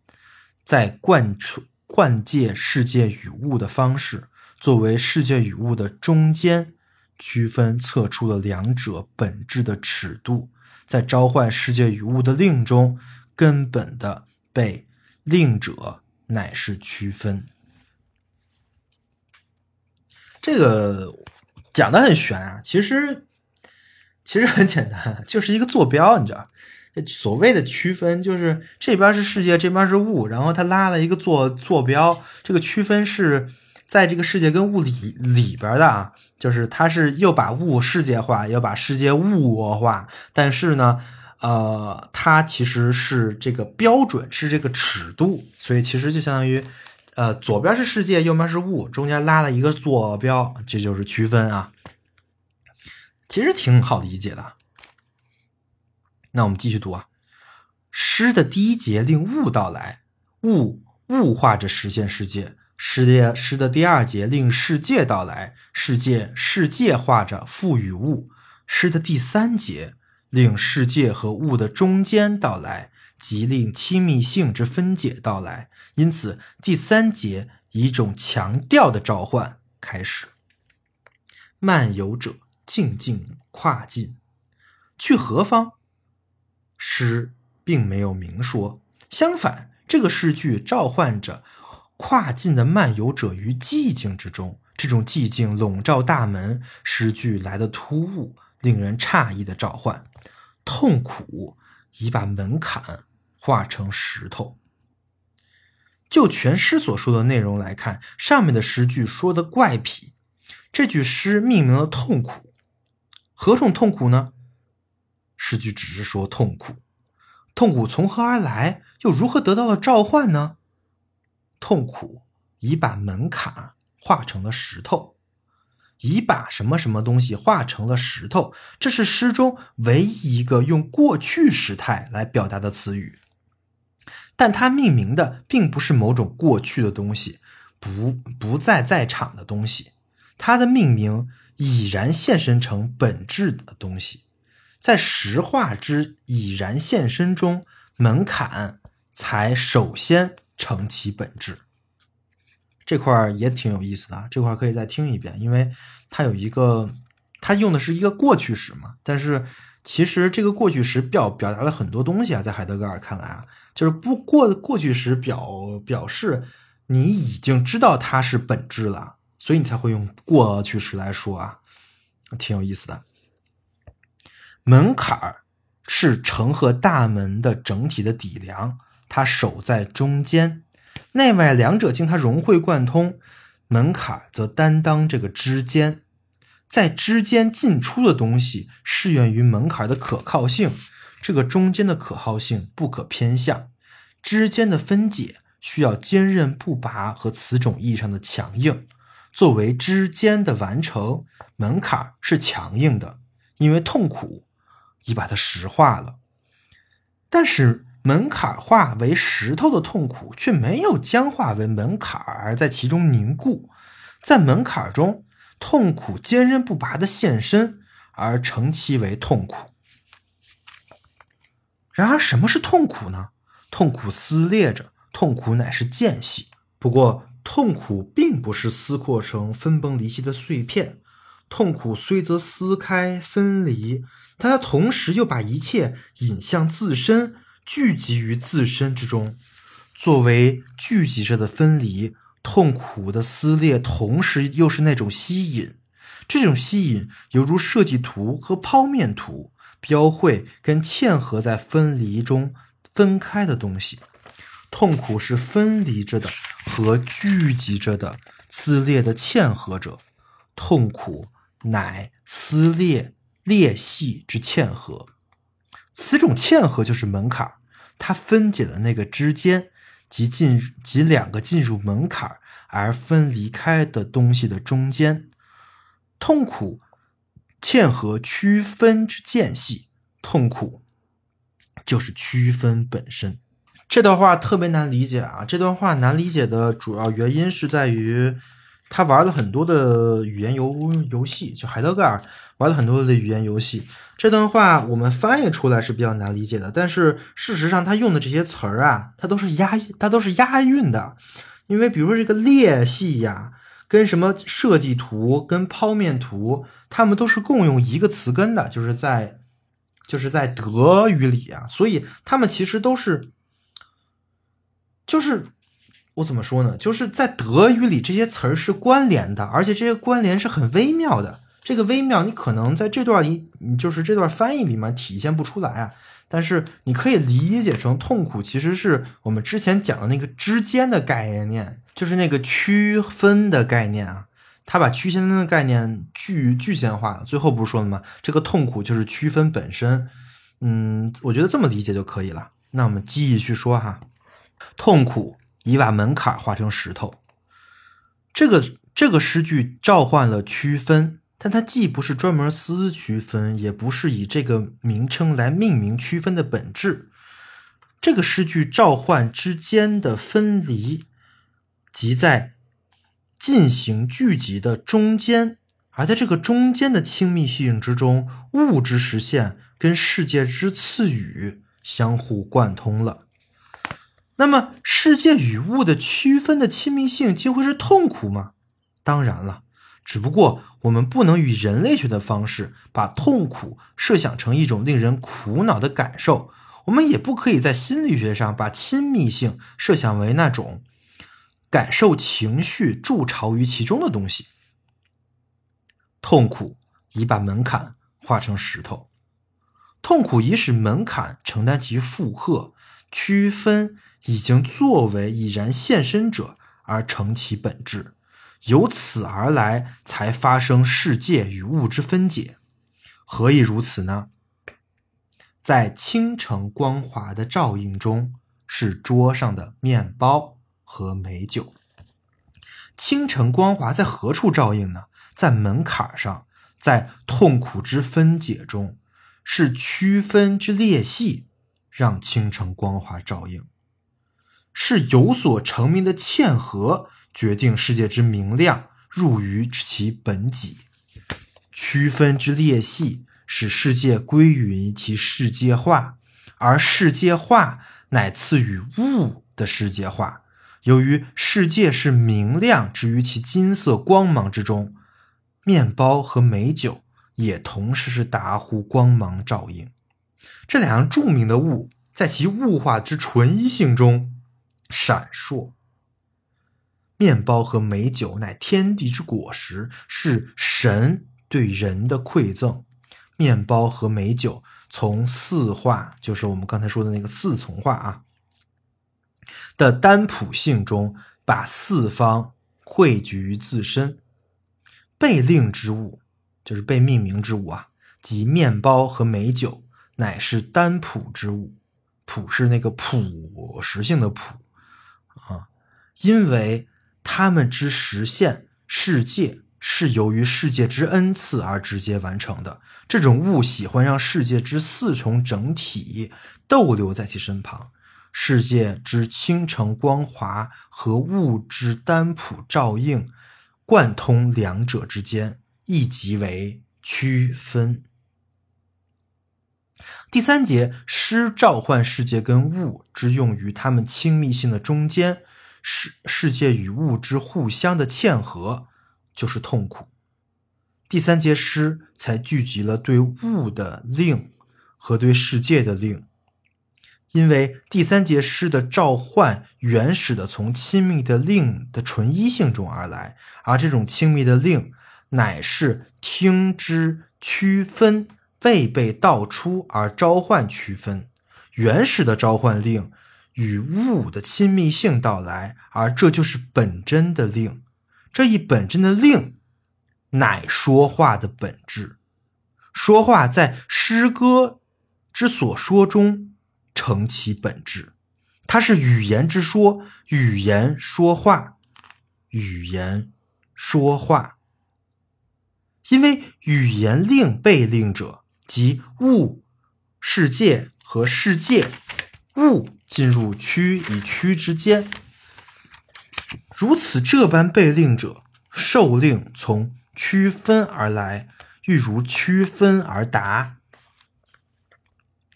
在贯彻贯界世界与物的方式，作为世界与物的中间。区分测出了两者本质的尺度，在召唤世界与物的令中，根本的被令者乃是区分。这个讲的很玄啊，其实其实很简单，就是一个坐标，你知道？所谓的区分，就是这边是世界，这边是物，然后他拉了一个坐坐标，这个区分是。在这个世界跟物里里边的啊，就是它是又把物世界化，又把世界物化，但是呢，呃，它其实是这个标准，是这个尺度，所以其实就相当于，呃，左边是世界，右边是物，中间拉了一个坐标，这就是区分啊。其实挺好理解的。那我们继续读啊，诗的第一节令物到来，物物化着实现世界。诗的诗的第二节令世界到来，世界世界化着赋予物；诗的第三节令世界和物的中间到来，即令亲密性之分解到来。因此，第三节以一种强调的召唤开始。漫游者静静跨进，去何方？诗并没有明说，相反，这个诗句召唤着。跨境的漫游者于寂静之中，这种寂静笼罩大门。诗句来的突兀，令人诧异的召唤。痛苦已把门槛化成石头。就全诗所说的内容来看，上面的诗句说的怪癖。这句诗命名了痛苦，何种痛苦呢？诗句只是说痛苦，痛苦从何而来？又如何得到了召唤呢？痛苦已把门槛化成了石头，已把什么什么东西化成了石头，这是诗中唯一一个用过去时态来表达的词语。但它命名的并不是某种过去的东西，不不再在场的东西，它的命名已然现身成本质的东西，在石化之已然现身中，门槛才首先。成其本质，这块儿也挺有意思的，这块儿可以再听一遍，因为它有一个它用的是一个过去时嘛。但是其实这个过去时表表达了很多东西啊，在海德格尔看来啊，就是不过过去时表表示你已经知道它是本质了，所以你才会用过去时来说啊，挺有意思的。门槛儿是城和大门的整体的底梁，它守在中间，内外两者经它融会贯通。门槛则担当这个之间，在之间进出的东西适用于门槛的可靠性，这个中间的可靠性不可偏向。之间的分解需要坚韧不拔和此种意义上的强硬。作为之间的完成，门槛是强硬的，因为痛苦已把它石化了。但是。门槛化为石头的痛苦，却没有僵化为门槛而在其中凝固。在门槛中，痛苦坚韧不拔的现身，而成其为痛苦。然而，什么是痛苦呢？痛苦撕裂着，痛苦乃是间隙。不过，痛苦并不是撕扩成分崩离析的碎片。痛苦虽则撕开分离，但它同时又把一切引向自身。聚集于自身之中，作为聚集着的分离，痛苦的撕裂，同时又是那种吸引。这种吸引犹如设计图和剖面图，标绘跟嵌合在分离中分开的东西。痛苦是分离着的和聚集着的撕裂的嵌合者，痛苦乃撕裂裂隙之嵌合。此种嵌合就是门槛。它分解了那个之间及进及两个进入门槛而分离开的东西的中间，痛苦嵌合区分之间隙，痛苦就是区分本身。这段话特别难理解啊！这段话难理解的主要原因是在于。他玩了很多的语言游游戏，就海德格尔玩了很多的语言游戏。这段话我们翻译出来是比较难理解的，但是事实上他用的这些词儿啊，它都是押它都是押韵的。因为比如说这个裂隙呀，跟什么设计图、跟剖面图，它们都是共用一个词根的，就是在就是在德语里啊，所以它们其实都是就是。我怎么说呢？就是在德语里，这些词儿是关联的，而且这些关联是很微妙的。这个微妙，你可能在这段里，就是这段翻译里面体现不出来啊。但是你可以理解成痛苦，其实是我们之前讲的那个之间的概念，就是那个区分的概念啊。他把区分的概念具具象化了。最后不是说了吗？这个痛苦就是区分本身。嗯，我觉得这么理解就可以了。那我们继续说哈，痛苦。已把门槛化成石头，这个这个诗句召唤了区分，但它既不是专门私区分，也不是以这个名称来命名区分的本质。这个诗句召唤之间的分离，即在进行聚集的中间，而在这个中间的亲密性之中，物质实现跟世界之赐予相互贯通了。那么，世界与物的区分的亲密性，竟会是痛苦吗？当然了，只不过我们不能以人类学的方式把痛苦设想成一种令人苦恼的感受，我们也不可以在心理学上把亲密性设想为那种感受情绪筑巢于其中的东西。痛苦已把门槛化成石头，痛苦已使门槛承担其负荷，区分。已经作为已然现身者而成其本质，由此而来才发生世界与物之分解。何以如此呢？在清晨光华的照映中，是桌上的面包和美酒。清晨光华在何处照映呢？在门槛上，在痛苦之分解中，是区分之裂隙，让清晨光华照映。是有所成名的嵌合，决定世界之明亮入于其本己；区分之裂隙，使世界归于其世界化，而世界化乃赐予物的世界化。由于世界是明亮置于其金色光芒之中，面包和美酒也同时是达乎光芒照应。这两样著名的物，在其物化之纯一性中闪烁。面包和美酒乃天地之果实，是神对人的馈赠。面包和美酒从四化，就是我们刚才说的那个四从化啊的单谱性中，把四方汇聚于自身。被令之物，就是被命名之物啊，即面包和美酒，乃是单谱之物。谱是那个朴实性的朴啊，因为。他们之实现世界是由于世界之恩赐而直接完成的。这种物喜欢让世界之四重整体逗留在其身旁，世界之倾城光华和物之单朴照应贯通两者之间，亦即为区分。第三节诗召唤世界跟物之用于他们亲密性的中间。世世界与物之互相的嵌合，就是痛苦。第三节诗才聚集了对物的令和对世界的令，因为第三节诗的召唤原始的从亲密的令的纯一性中而来，而这种亲密的令乃是听之区分未被道出而召唤区分，原始的召唤令。与物的亲密性到来，而这就是本真的令。这一本真的令，乃说话的本质。说话在诗歌之所说中成其本质，它是语言之说，语言说话，语言说话。因为语言令被令者，即物、世界和世界物。进入区与区之间，如此这般被令者，受令从区分而来，欲如区分而达。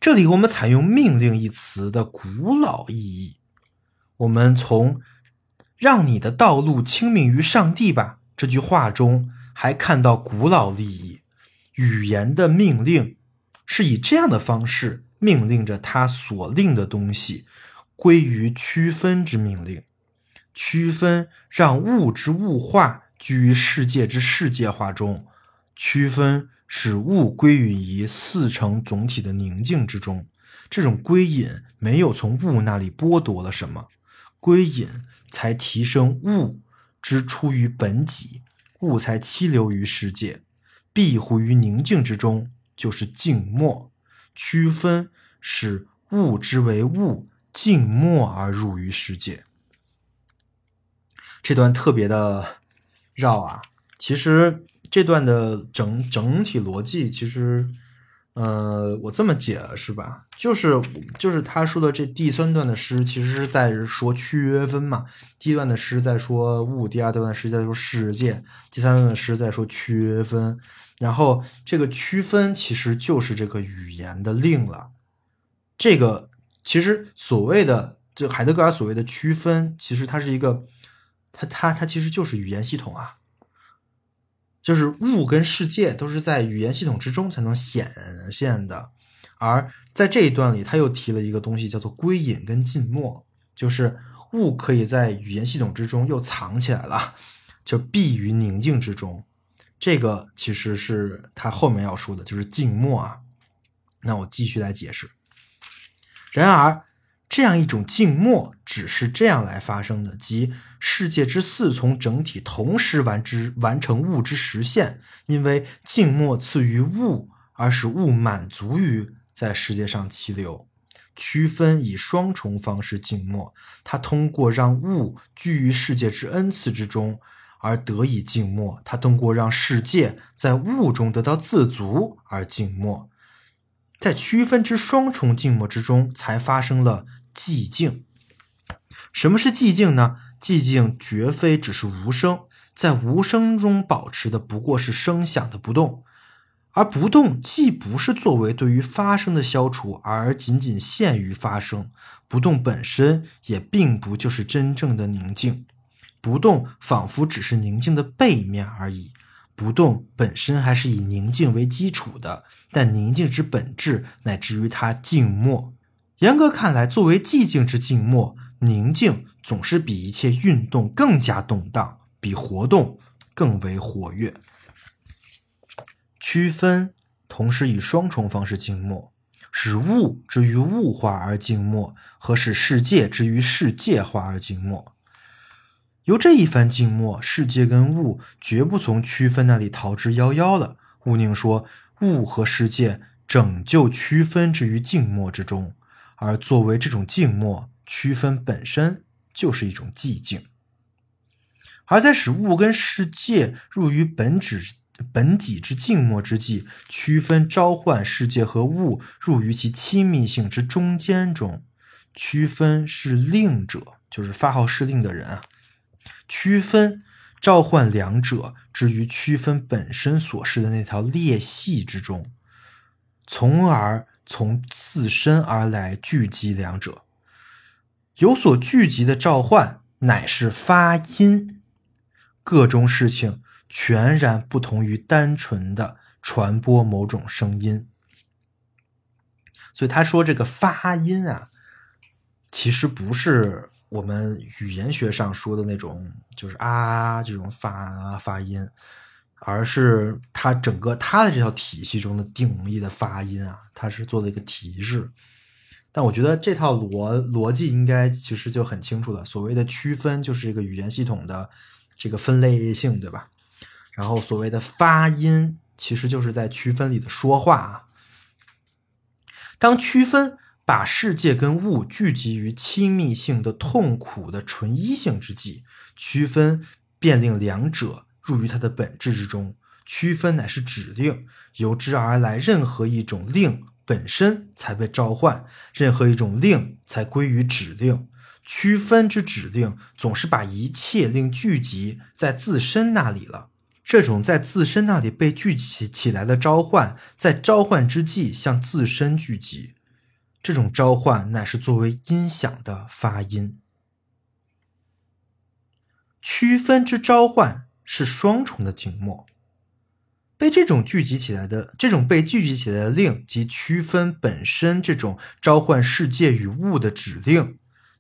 这里我们采用“命令”一词的古老意义。我们从“让你的道路清明于上帝吧”这句话中，还看到古老利益。语言的命令是以这样的方式。命令着他所令的东西归于区分之命令，区分让物之物化居于世界之世界化中，区分使物归于一四成总体的宁静之中。这种归隐没有从物那里剥夺了什么，归隐才提升物之出于本己，物才栖留于世界，庇护于宁静之中，就是静默。区分使物之为物，静默而入于世界。这段特别的绕啊！其实这段的整整体逻辑，其实，呃，我这么解是吧？就是就是他说的这第三段的诗，其实是在说区分嘛。第一段的诗在说物，第二段的诗在说世界，第三段的诗在说区分。然后这个区分其实就是这个语言的令了。这个其实所谓的这海德格尔所谓的区分，其实它是一个，它它它其实就是语言系统啊，就是物跟世界都是在语言系统之中才能显现的。而在这一段里，他又提了一个东西，叫做归隐跟静默，就是物可以在语言系统之中又藏起来了，就避于宁静之中。这个其实是他后面要说的，就是静默啊。那我继续来解释。然而，这样一种静默只是这样来发生的，即世界之四从整体同时完之完成物之实现，因为静默次于物，而使物满足于在世界上气流。区分以双重方式静默，它通过让物居于世界之恩赐之中。而得以静默，他通过让世界在物中得到自足而静默，在区分之双重静默之中，才发生了寂静。什么是寂静呢？寂静绝非只是无声，在无声中保持的不过是声响的不动，而不动既不是作为对于发生的消除，而仅仅限于发生，不动本身也并不就是真正的宁静。不动，仿佛只是宁静的背面而已。不动本身还是以宁静为基础的，但宁静之本质乃至于它静默。严格看来，作为寂静之静默，宁静总是比一切运动更加动荡，比活动更为活跃。区分同时以双重方式静默，使物之于物化而静默，和使世界之于世界化而静默。由这一番静默，世界跟物绝不从区分那里逃之夭夭了。毋宁说，物和世界拯救区分之于静默之中，而作为这种静默，区分本身就是一种寂静。而在使物跟世界入于本质本己之静默之际，区分召唤世界和物入于其亲密性之中间中，区分是令者，就是发号施令的人啊。区分召唤两者置于区分本身所示的那条裂隙之中，从而从自身而来聚集两者。有所聚集的召唤乃是发音，各种事情全然不同于单纯的传播某种声音。所以他说这个发音啊，其实不是。我们语言学上说的那种，就是啊这种发发音，而是它整个它的这套体系中的定义的发音啊，它是做了一个提示。但我觉得这套逻逻辑应该其实就很清楚了。所谓的区分，就是一个语言系统的这个分类性，对吧？然后所谓的发音，其实就是在区分里的说话啊。当区分。把世界跟物聚集于亲密性的痛苦的纯一性之际，区分便令两者入于它的本质之中。区分乃是指令，由之而来，任何一种令本身才被召唤，任何一种令才归于指令。区分之指令总是把一切令聚集在自身那里了。这种在自身那里被聚集起来的召唤，在召唤之际向自身聚集。这种召唤乃是作为音响的发音。区分之召唤是双重的静默。被这种聚集起来的这种被聚集起来的令及区分本身这种召唤世界与物的指令，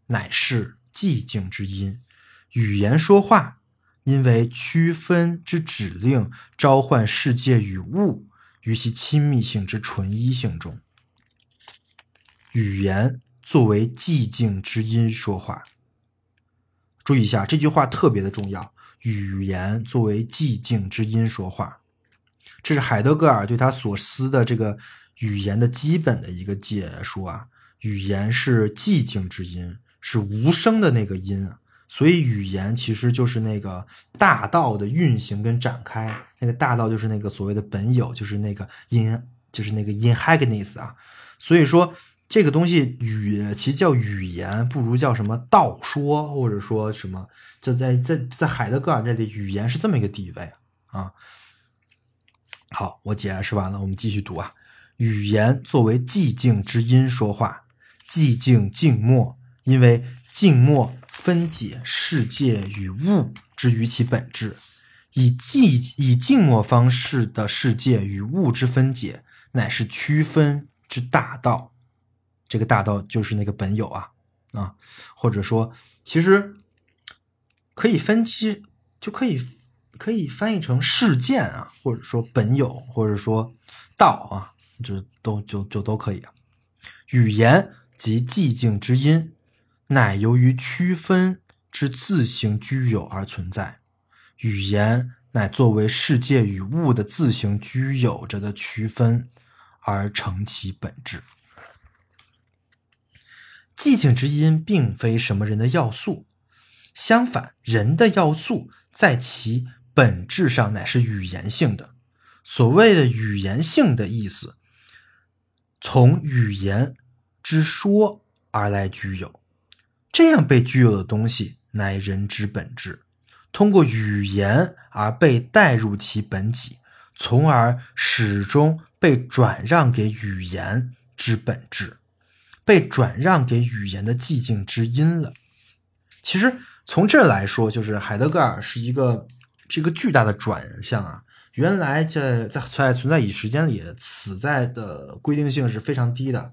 乃是寂静之音。语言说话，因为区分之指令召唤世界与物于其亲密性之纯一性中。语言作为寂静之音说话，注意一下这句话特别的重要。语言作为寂静之音说话，这是海德格尔对他所思的这个语言的基本的一个解说啊。语言是寂静之音，是无声的那个音，所以语言其实就是那个大道的运行跟展开。那个大道就是那个所谓的本有，就是那个 in，，就是那个 inhagness 啊。所以说。这个东西语其实叫语言，不如叫什么道说，或者说什么？就在在在海德格尔这里，语言是这么一个地位啊。好，我解释完了，我们继续读啊。语言作为寂静之音说话，寂静静默，因为静默分解世界与物之于其本质，以寂以静默方式的世界与物之分解，乃是区分之大道。这个大道就是那个本有啊啊，或者说，其实可以分析，就可以可以翻译成事件啊，或者说本有，或者说道啊，这都就就都可以啊。语言及寂静之音，乃由于区分之自行居有而存在。语言乃作为世界与物的自行居有着的区分而成其本质。寂静之音并非什么人的要素，相反，人的要素在其本质上乃是语言性的。所谓的语言性的意思，从语言之说而来具有，这样被具有的东西乃人之本质，通过语言而被带入其本己，从而始终被转让给语言之本质。被转让给语言的寂静之音了。其实从这来说，就是海德格尔是一个是一个巨大的转向啊。原来在在在存在与时间里，此在的规定性是非常低的，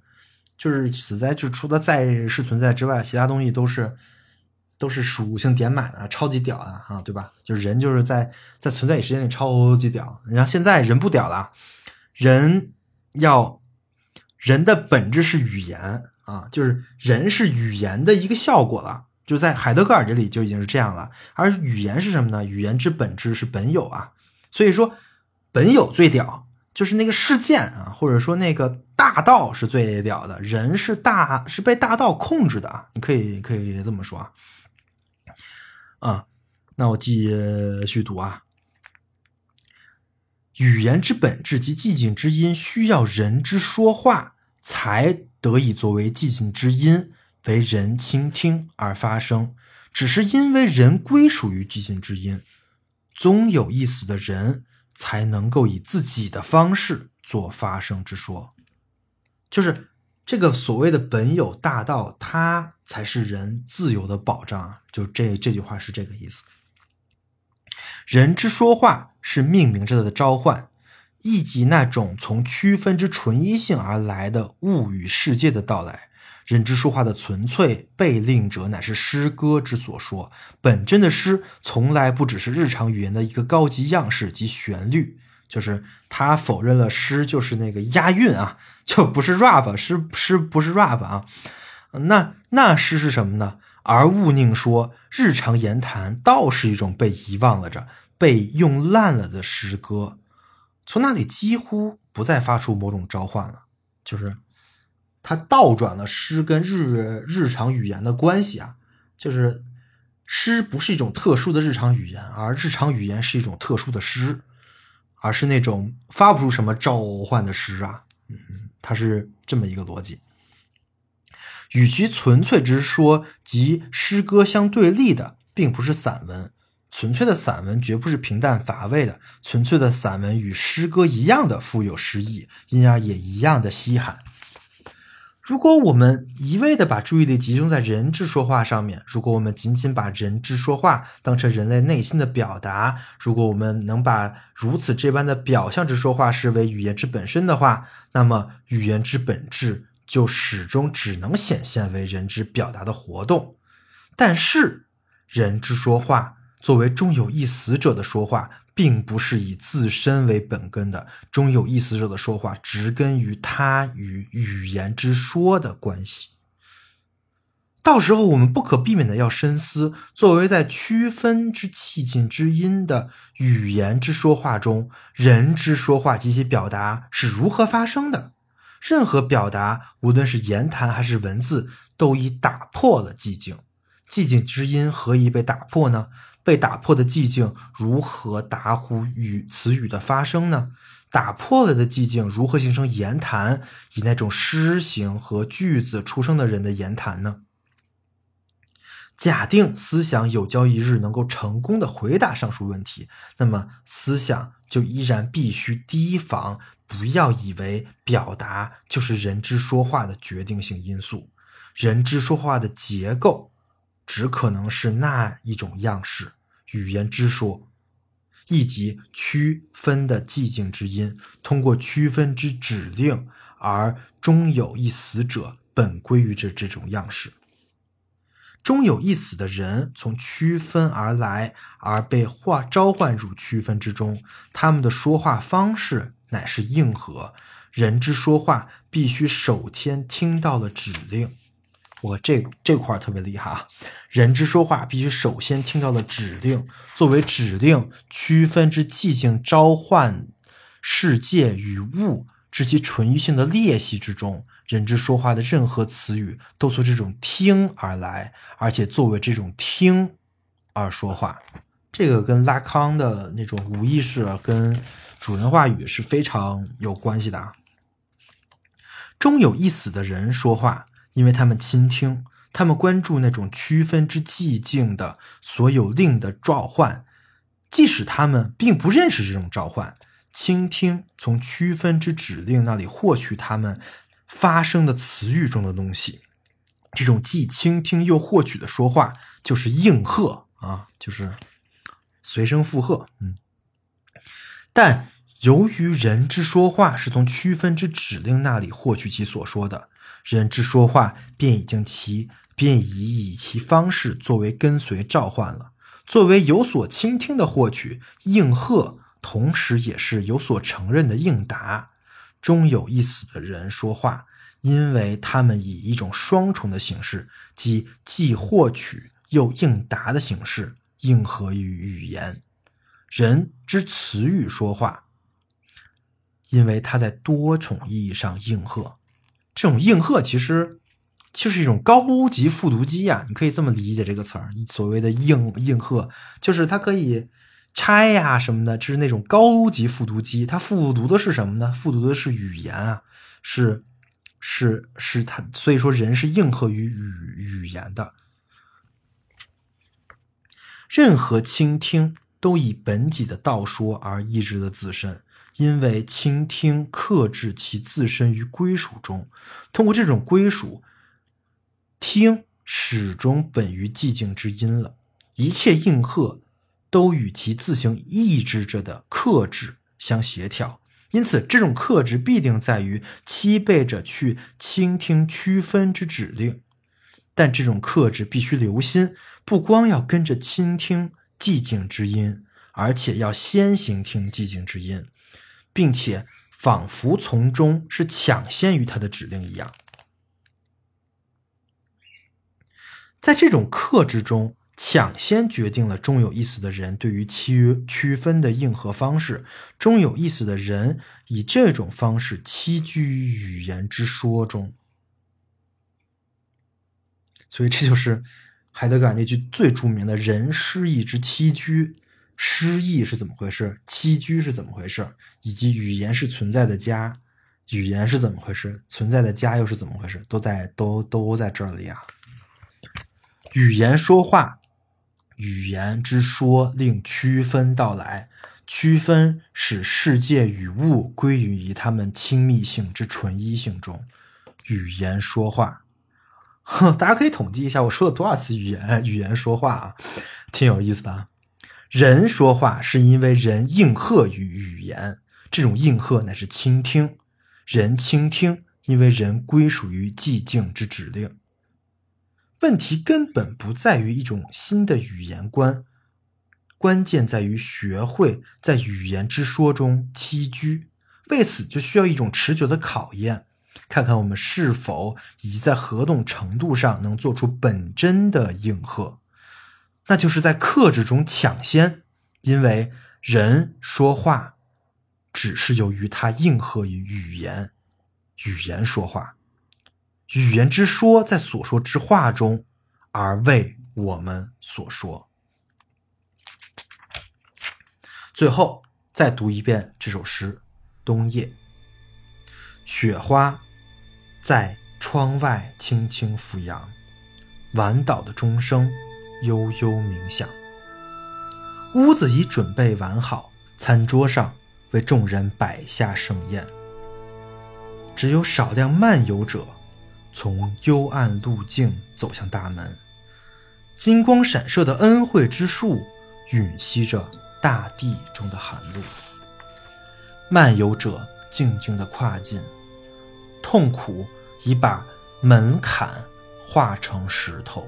就是此在就除了在是存在之外，其他东西都是都是属性点满的，超级屌的啊，对吧？就是人就是在在存在与时间里超级屌，然后现在人不屌了，人要人的本质是语言啊，就是人是语言的一个效果了。就在海德格尔这里就已经是这样了，而语言是什么呢？语言之本质是本有啊，所以说本有最屌，就是那个事件啊，或者说那个大道是最屌的，人是大是被大道控制的啊，你可以可以这么说啊。啊，那我继续读啊，语言之本质及寂静之音，需要人之说话才得以作为寂静之音。为人倾听而发生，只是因为人归属于寂静之音，终有一死的人才能够以自己的方式做发声之说。就是这个所谓的本有大道，它才是人自由的保障。就这这句话是这个意思。人之说话是命名着的召唤，以及那种从区分之纯一性而来的物与世界的到来。人之说话的纯粹被令者，乃是诗歌之所说。本真的诗从来不只是日常语言的一个高级样式及旋律，就是他否认了诗就是那个押韵啊，就不是 rap，诗诗不是 rap 啊。那那诗是什么呢？而勿宁说日常言谈倒是一种被遗忘了着、被用烂了的诗歌，从那里几乎不再发出某种召唤了，就是。它倒转了诗跟日日常语言的关系啊，就是诗不是一种特殊的日常语言，而日常语言是一种特殊的诗，而是那种发不出什么召唤的诗啊。嗯，它是这么一个逻辑。与其纯粹之说及诗歌相对立的，并不是散文。纯粹的散文绝不是平淡乏味的，纯粹的散文与诗歌一样的富有诗意，因而也一样的稀罕。如果我们一味的把注意力集中在人之说话上面，如果我们仅仅把人之说话当成人类内心的表达，如果我们能把如此这般的表象之说话视为语言之本身的话，那么语言之本质就始终只能显现为人之表达的活动。但是，人之说话作为终有一死者的说话。并不是以自身为本根的，终有一死者的说话，植根于他与语言之说的关系。到时候，我们不可避免的要深思：作为在区分之气境之音的语言之说话中，人之说话及其表达是如何发生的？任何表达，无论是言谈还是文字，都已打破了寂静。寂静之音何以被打破呢？被打破的寂静如何打呼语词语的发生呢？打破了的寂静如何形成言谈，以那种诗形和句子出生的人的言谈呢？假定思想有朝一日能够成功的回答上述问题，那么思想就依然必须提防，不要以为表达就是人之说话的决定性因素，人之说话的结构。只可能是那一种样式，语言之说，以及区分的寂静之音，通过区分之指令，而终有一死者本归于这这种样式。终有一死的人从区分而来，而被化召唤入区分之中，他们的说话方式乃是硬核人之说话，必须首先听到了指令。我这这块特别厉害啊！人之说话必须首先听到了指令，作为指令区分之寂静召唤世界与物之其纯欲性的裂隙之中，人之说话的任何词语都从这种听而来，而且作为这种听而说话。这个跟拉康的那种无意识跟主人话语是非常有关系的。终有一死的人说话。因为他们倾听，他们关注那种区分之寂静的所有令的召唤，即使他们并不认识这种召唤，倾听从区分之指令那里获取他们发生的词语中的东西，这种既倾听又获取的说话就是应和啊，就是随声附和。嗯，但由于人之说话是从区分之指令那里获取其所说的，人之说话便已经其便已以其方式作为跟随召唤了，作为有所倾听的获取应和，同时也是有所承认的应答。终有一死的人说话，因为他们以一种双重的形式，即既获取又应答的形式应和于语言。人之词语说话，因为他在多重意义上应和。这种应和其实就是一种高级复读机呀，你可以这么理解这个词儿。所谓的应应和，就是它可以。拆呀什么的，这是那种高级复读机。它复读的是什么呢？复读的是语言啊，是是是它。所以说，人是应和于语语言的。任何倾听都以本己的道说而抑制了自身，因为倾听克制其自身于归属中。通过这种归属，听始终本于寂静之音了。一切应和。都与其自行抑制着的克制相协调，因此这种克制必定在于期备着去倾听区分之指令。但这种克制必须留心，不光要跟着倾听寂静之音，而且要先行听寂静之音，并且仿佛从中是抢先于他的指令一样。在这种克制中。抢先决定了终有意思的人对于区区分的应和方式，终有意思的人以这种方式栖居于语言之说中，所以这就是海德格尔那句最著名的人失意之栖居，失意是怎么回事？栖居是怎么回事？以及语言是存在的家，语言是怎么回事？存在的家又是怎么回事？都在都都在这里啊！语言说话。语言之说令区分到来，区分使世界与物归于于他们亲密性之纯一性中。语言说话，大家可以统计一下，我说了多少次语言？语言说话啊，挺有意思的。人说话是因为人应和于语言，这种应和乃是倾听。人倾听，因为人归属于寂静之指令。问题根本不在于一种新的语言观，关键在于学会在语言之说中栖居。为此，就需要一种持久的考验，看看我们是否以及在何种程度上能做出本真的应和。那就是在克制中抢先，因为人说话只是由于他应和于语言，语言说话。语言之说在所说之话中，而为我们所说。最后再读一遍这首诗《冬夜》。雪花在窗外轻轻俯扬，晚岛的钟声悠悠鸣响。屋子已准备完好，餐桌上为众人摆下盛宴。只有少量漫游者。从幽暗路径走向大门，金光闪烁的恩惠之树吮吸着大地中的寒露。漫游者静静地跨进，痛苦已把门槛化成石头。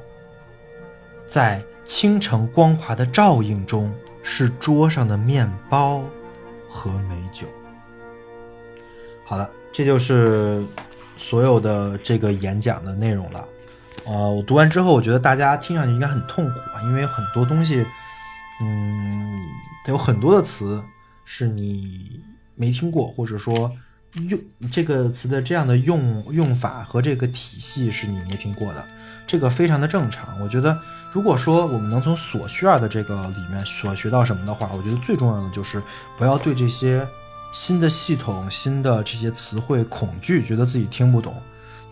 在清晨光滑的照映中，是桌上的面包和美酒。好了，这就是。所有的这个演讲的内容了，呃，我读完之后，我觉得大家听上去应该很痛苦啊，因为很多东西，嗯，有很多的词是你没听过，或者说用这个词的这样的用用法和这个体系是你没听过的，这个非常的正常。我觉得，如果说我们能从所需要的这个里面所学到什么的话，我觉得最重要的就是不要对这些。新的系统，新的这些词汇，恐惧，觉得自己听不懂，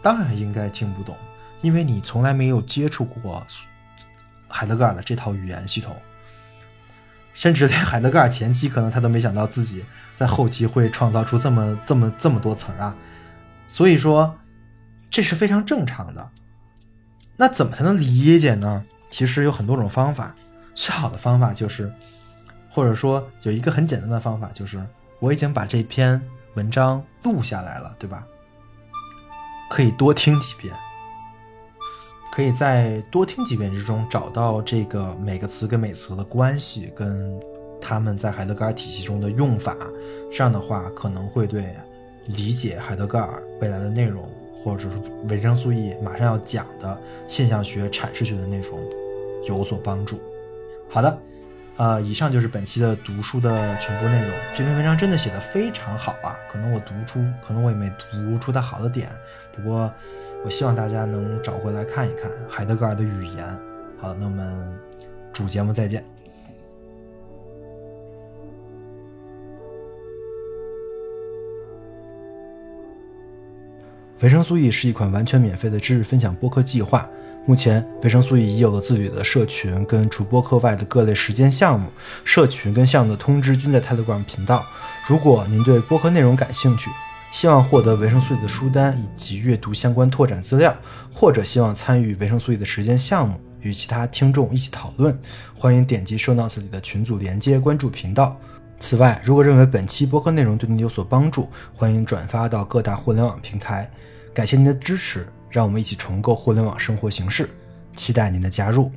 当然应该听不懂，因为你从来没有接触过海德格尔的这套语言系统，甚至连海德格尔前期可能他都没想到自己在后期会创造出这么这么这么多词儿啊，所以说这是非常正常的。那怎么才能理解呢？其实有很多种方法，最好的方法就是或者说有一个很简单的方法，就是我已经把这篇文章录下来了，对吧？可以多听几遍，可以在多听几遍之中找到这个每个词跟每词的关系，跟他们在海德格尔体系中的用法。这样的话，可能会对理解海德格尔未来的内容，或者是维生素 E 马上要讲的现象学阐释学的内容有所帮助。好的。呃，以上就是本期的读书的全部内容。这篇文章真的写的非常好啊，可能我读出，可能我也没读出它好的点。不过，我希望大家能找回来看一看海德格尔的语言。好，那我们主节目再见。维生素 E 是一款完全免费的知识分享播客计划。目前，维生素 E 已有了自己的社群，跟除播客外的各类实践项目。社群跟项目的通知均在 Telegram 频道。如果您对播客内容感兴趣，希望获得维生素 E 的书单以及阅读相关拓展资料，或者希望参与维生素 E 的实践项目，与其他听众一起讨论，欢迎点击 Show Notes 里的群组连接，关注频道。此外，如果认为本期播客内容对您有所帮助，欢迎转发到各大互联网平台。感谢您的支持。让我们一起重构互联网生活形式，期待您的加入。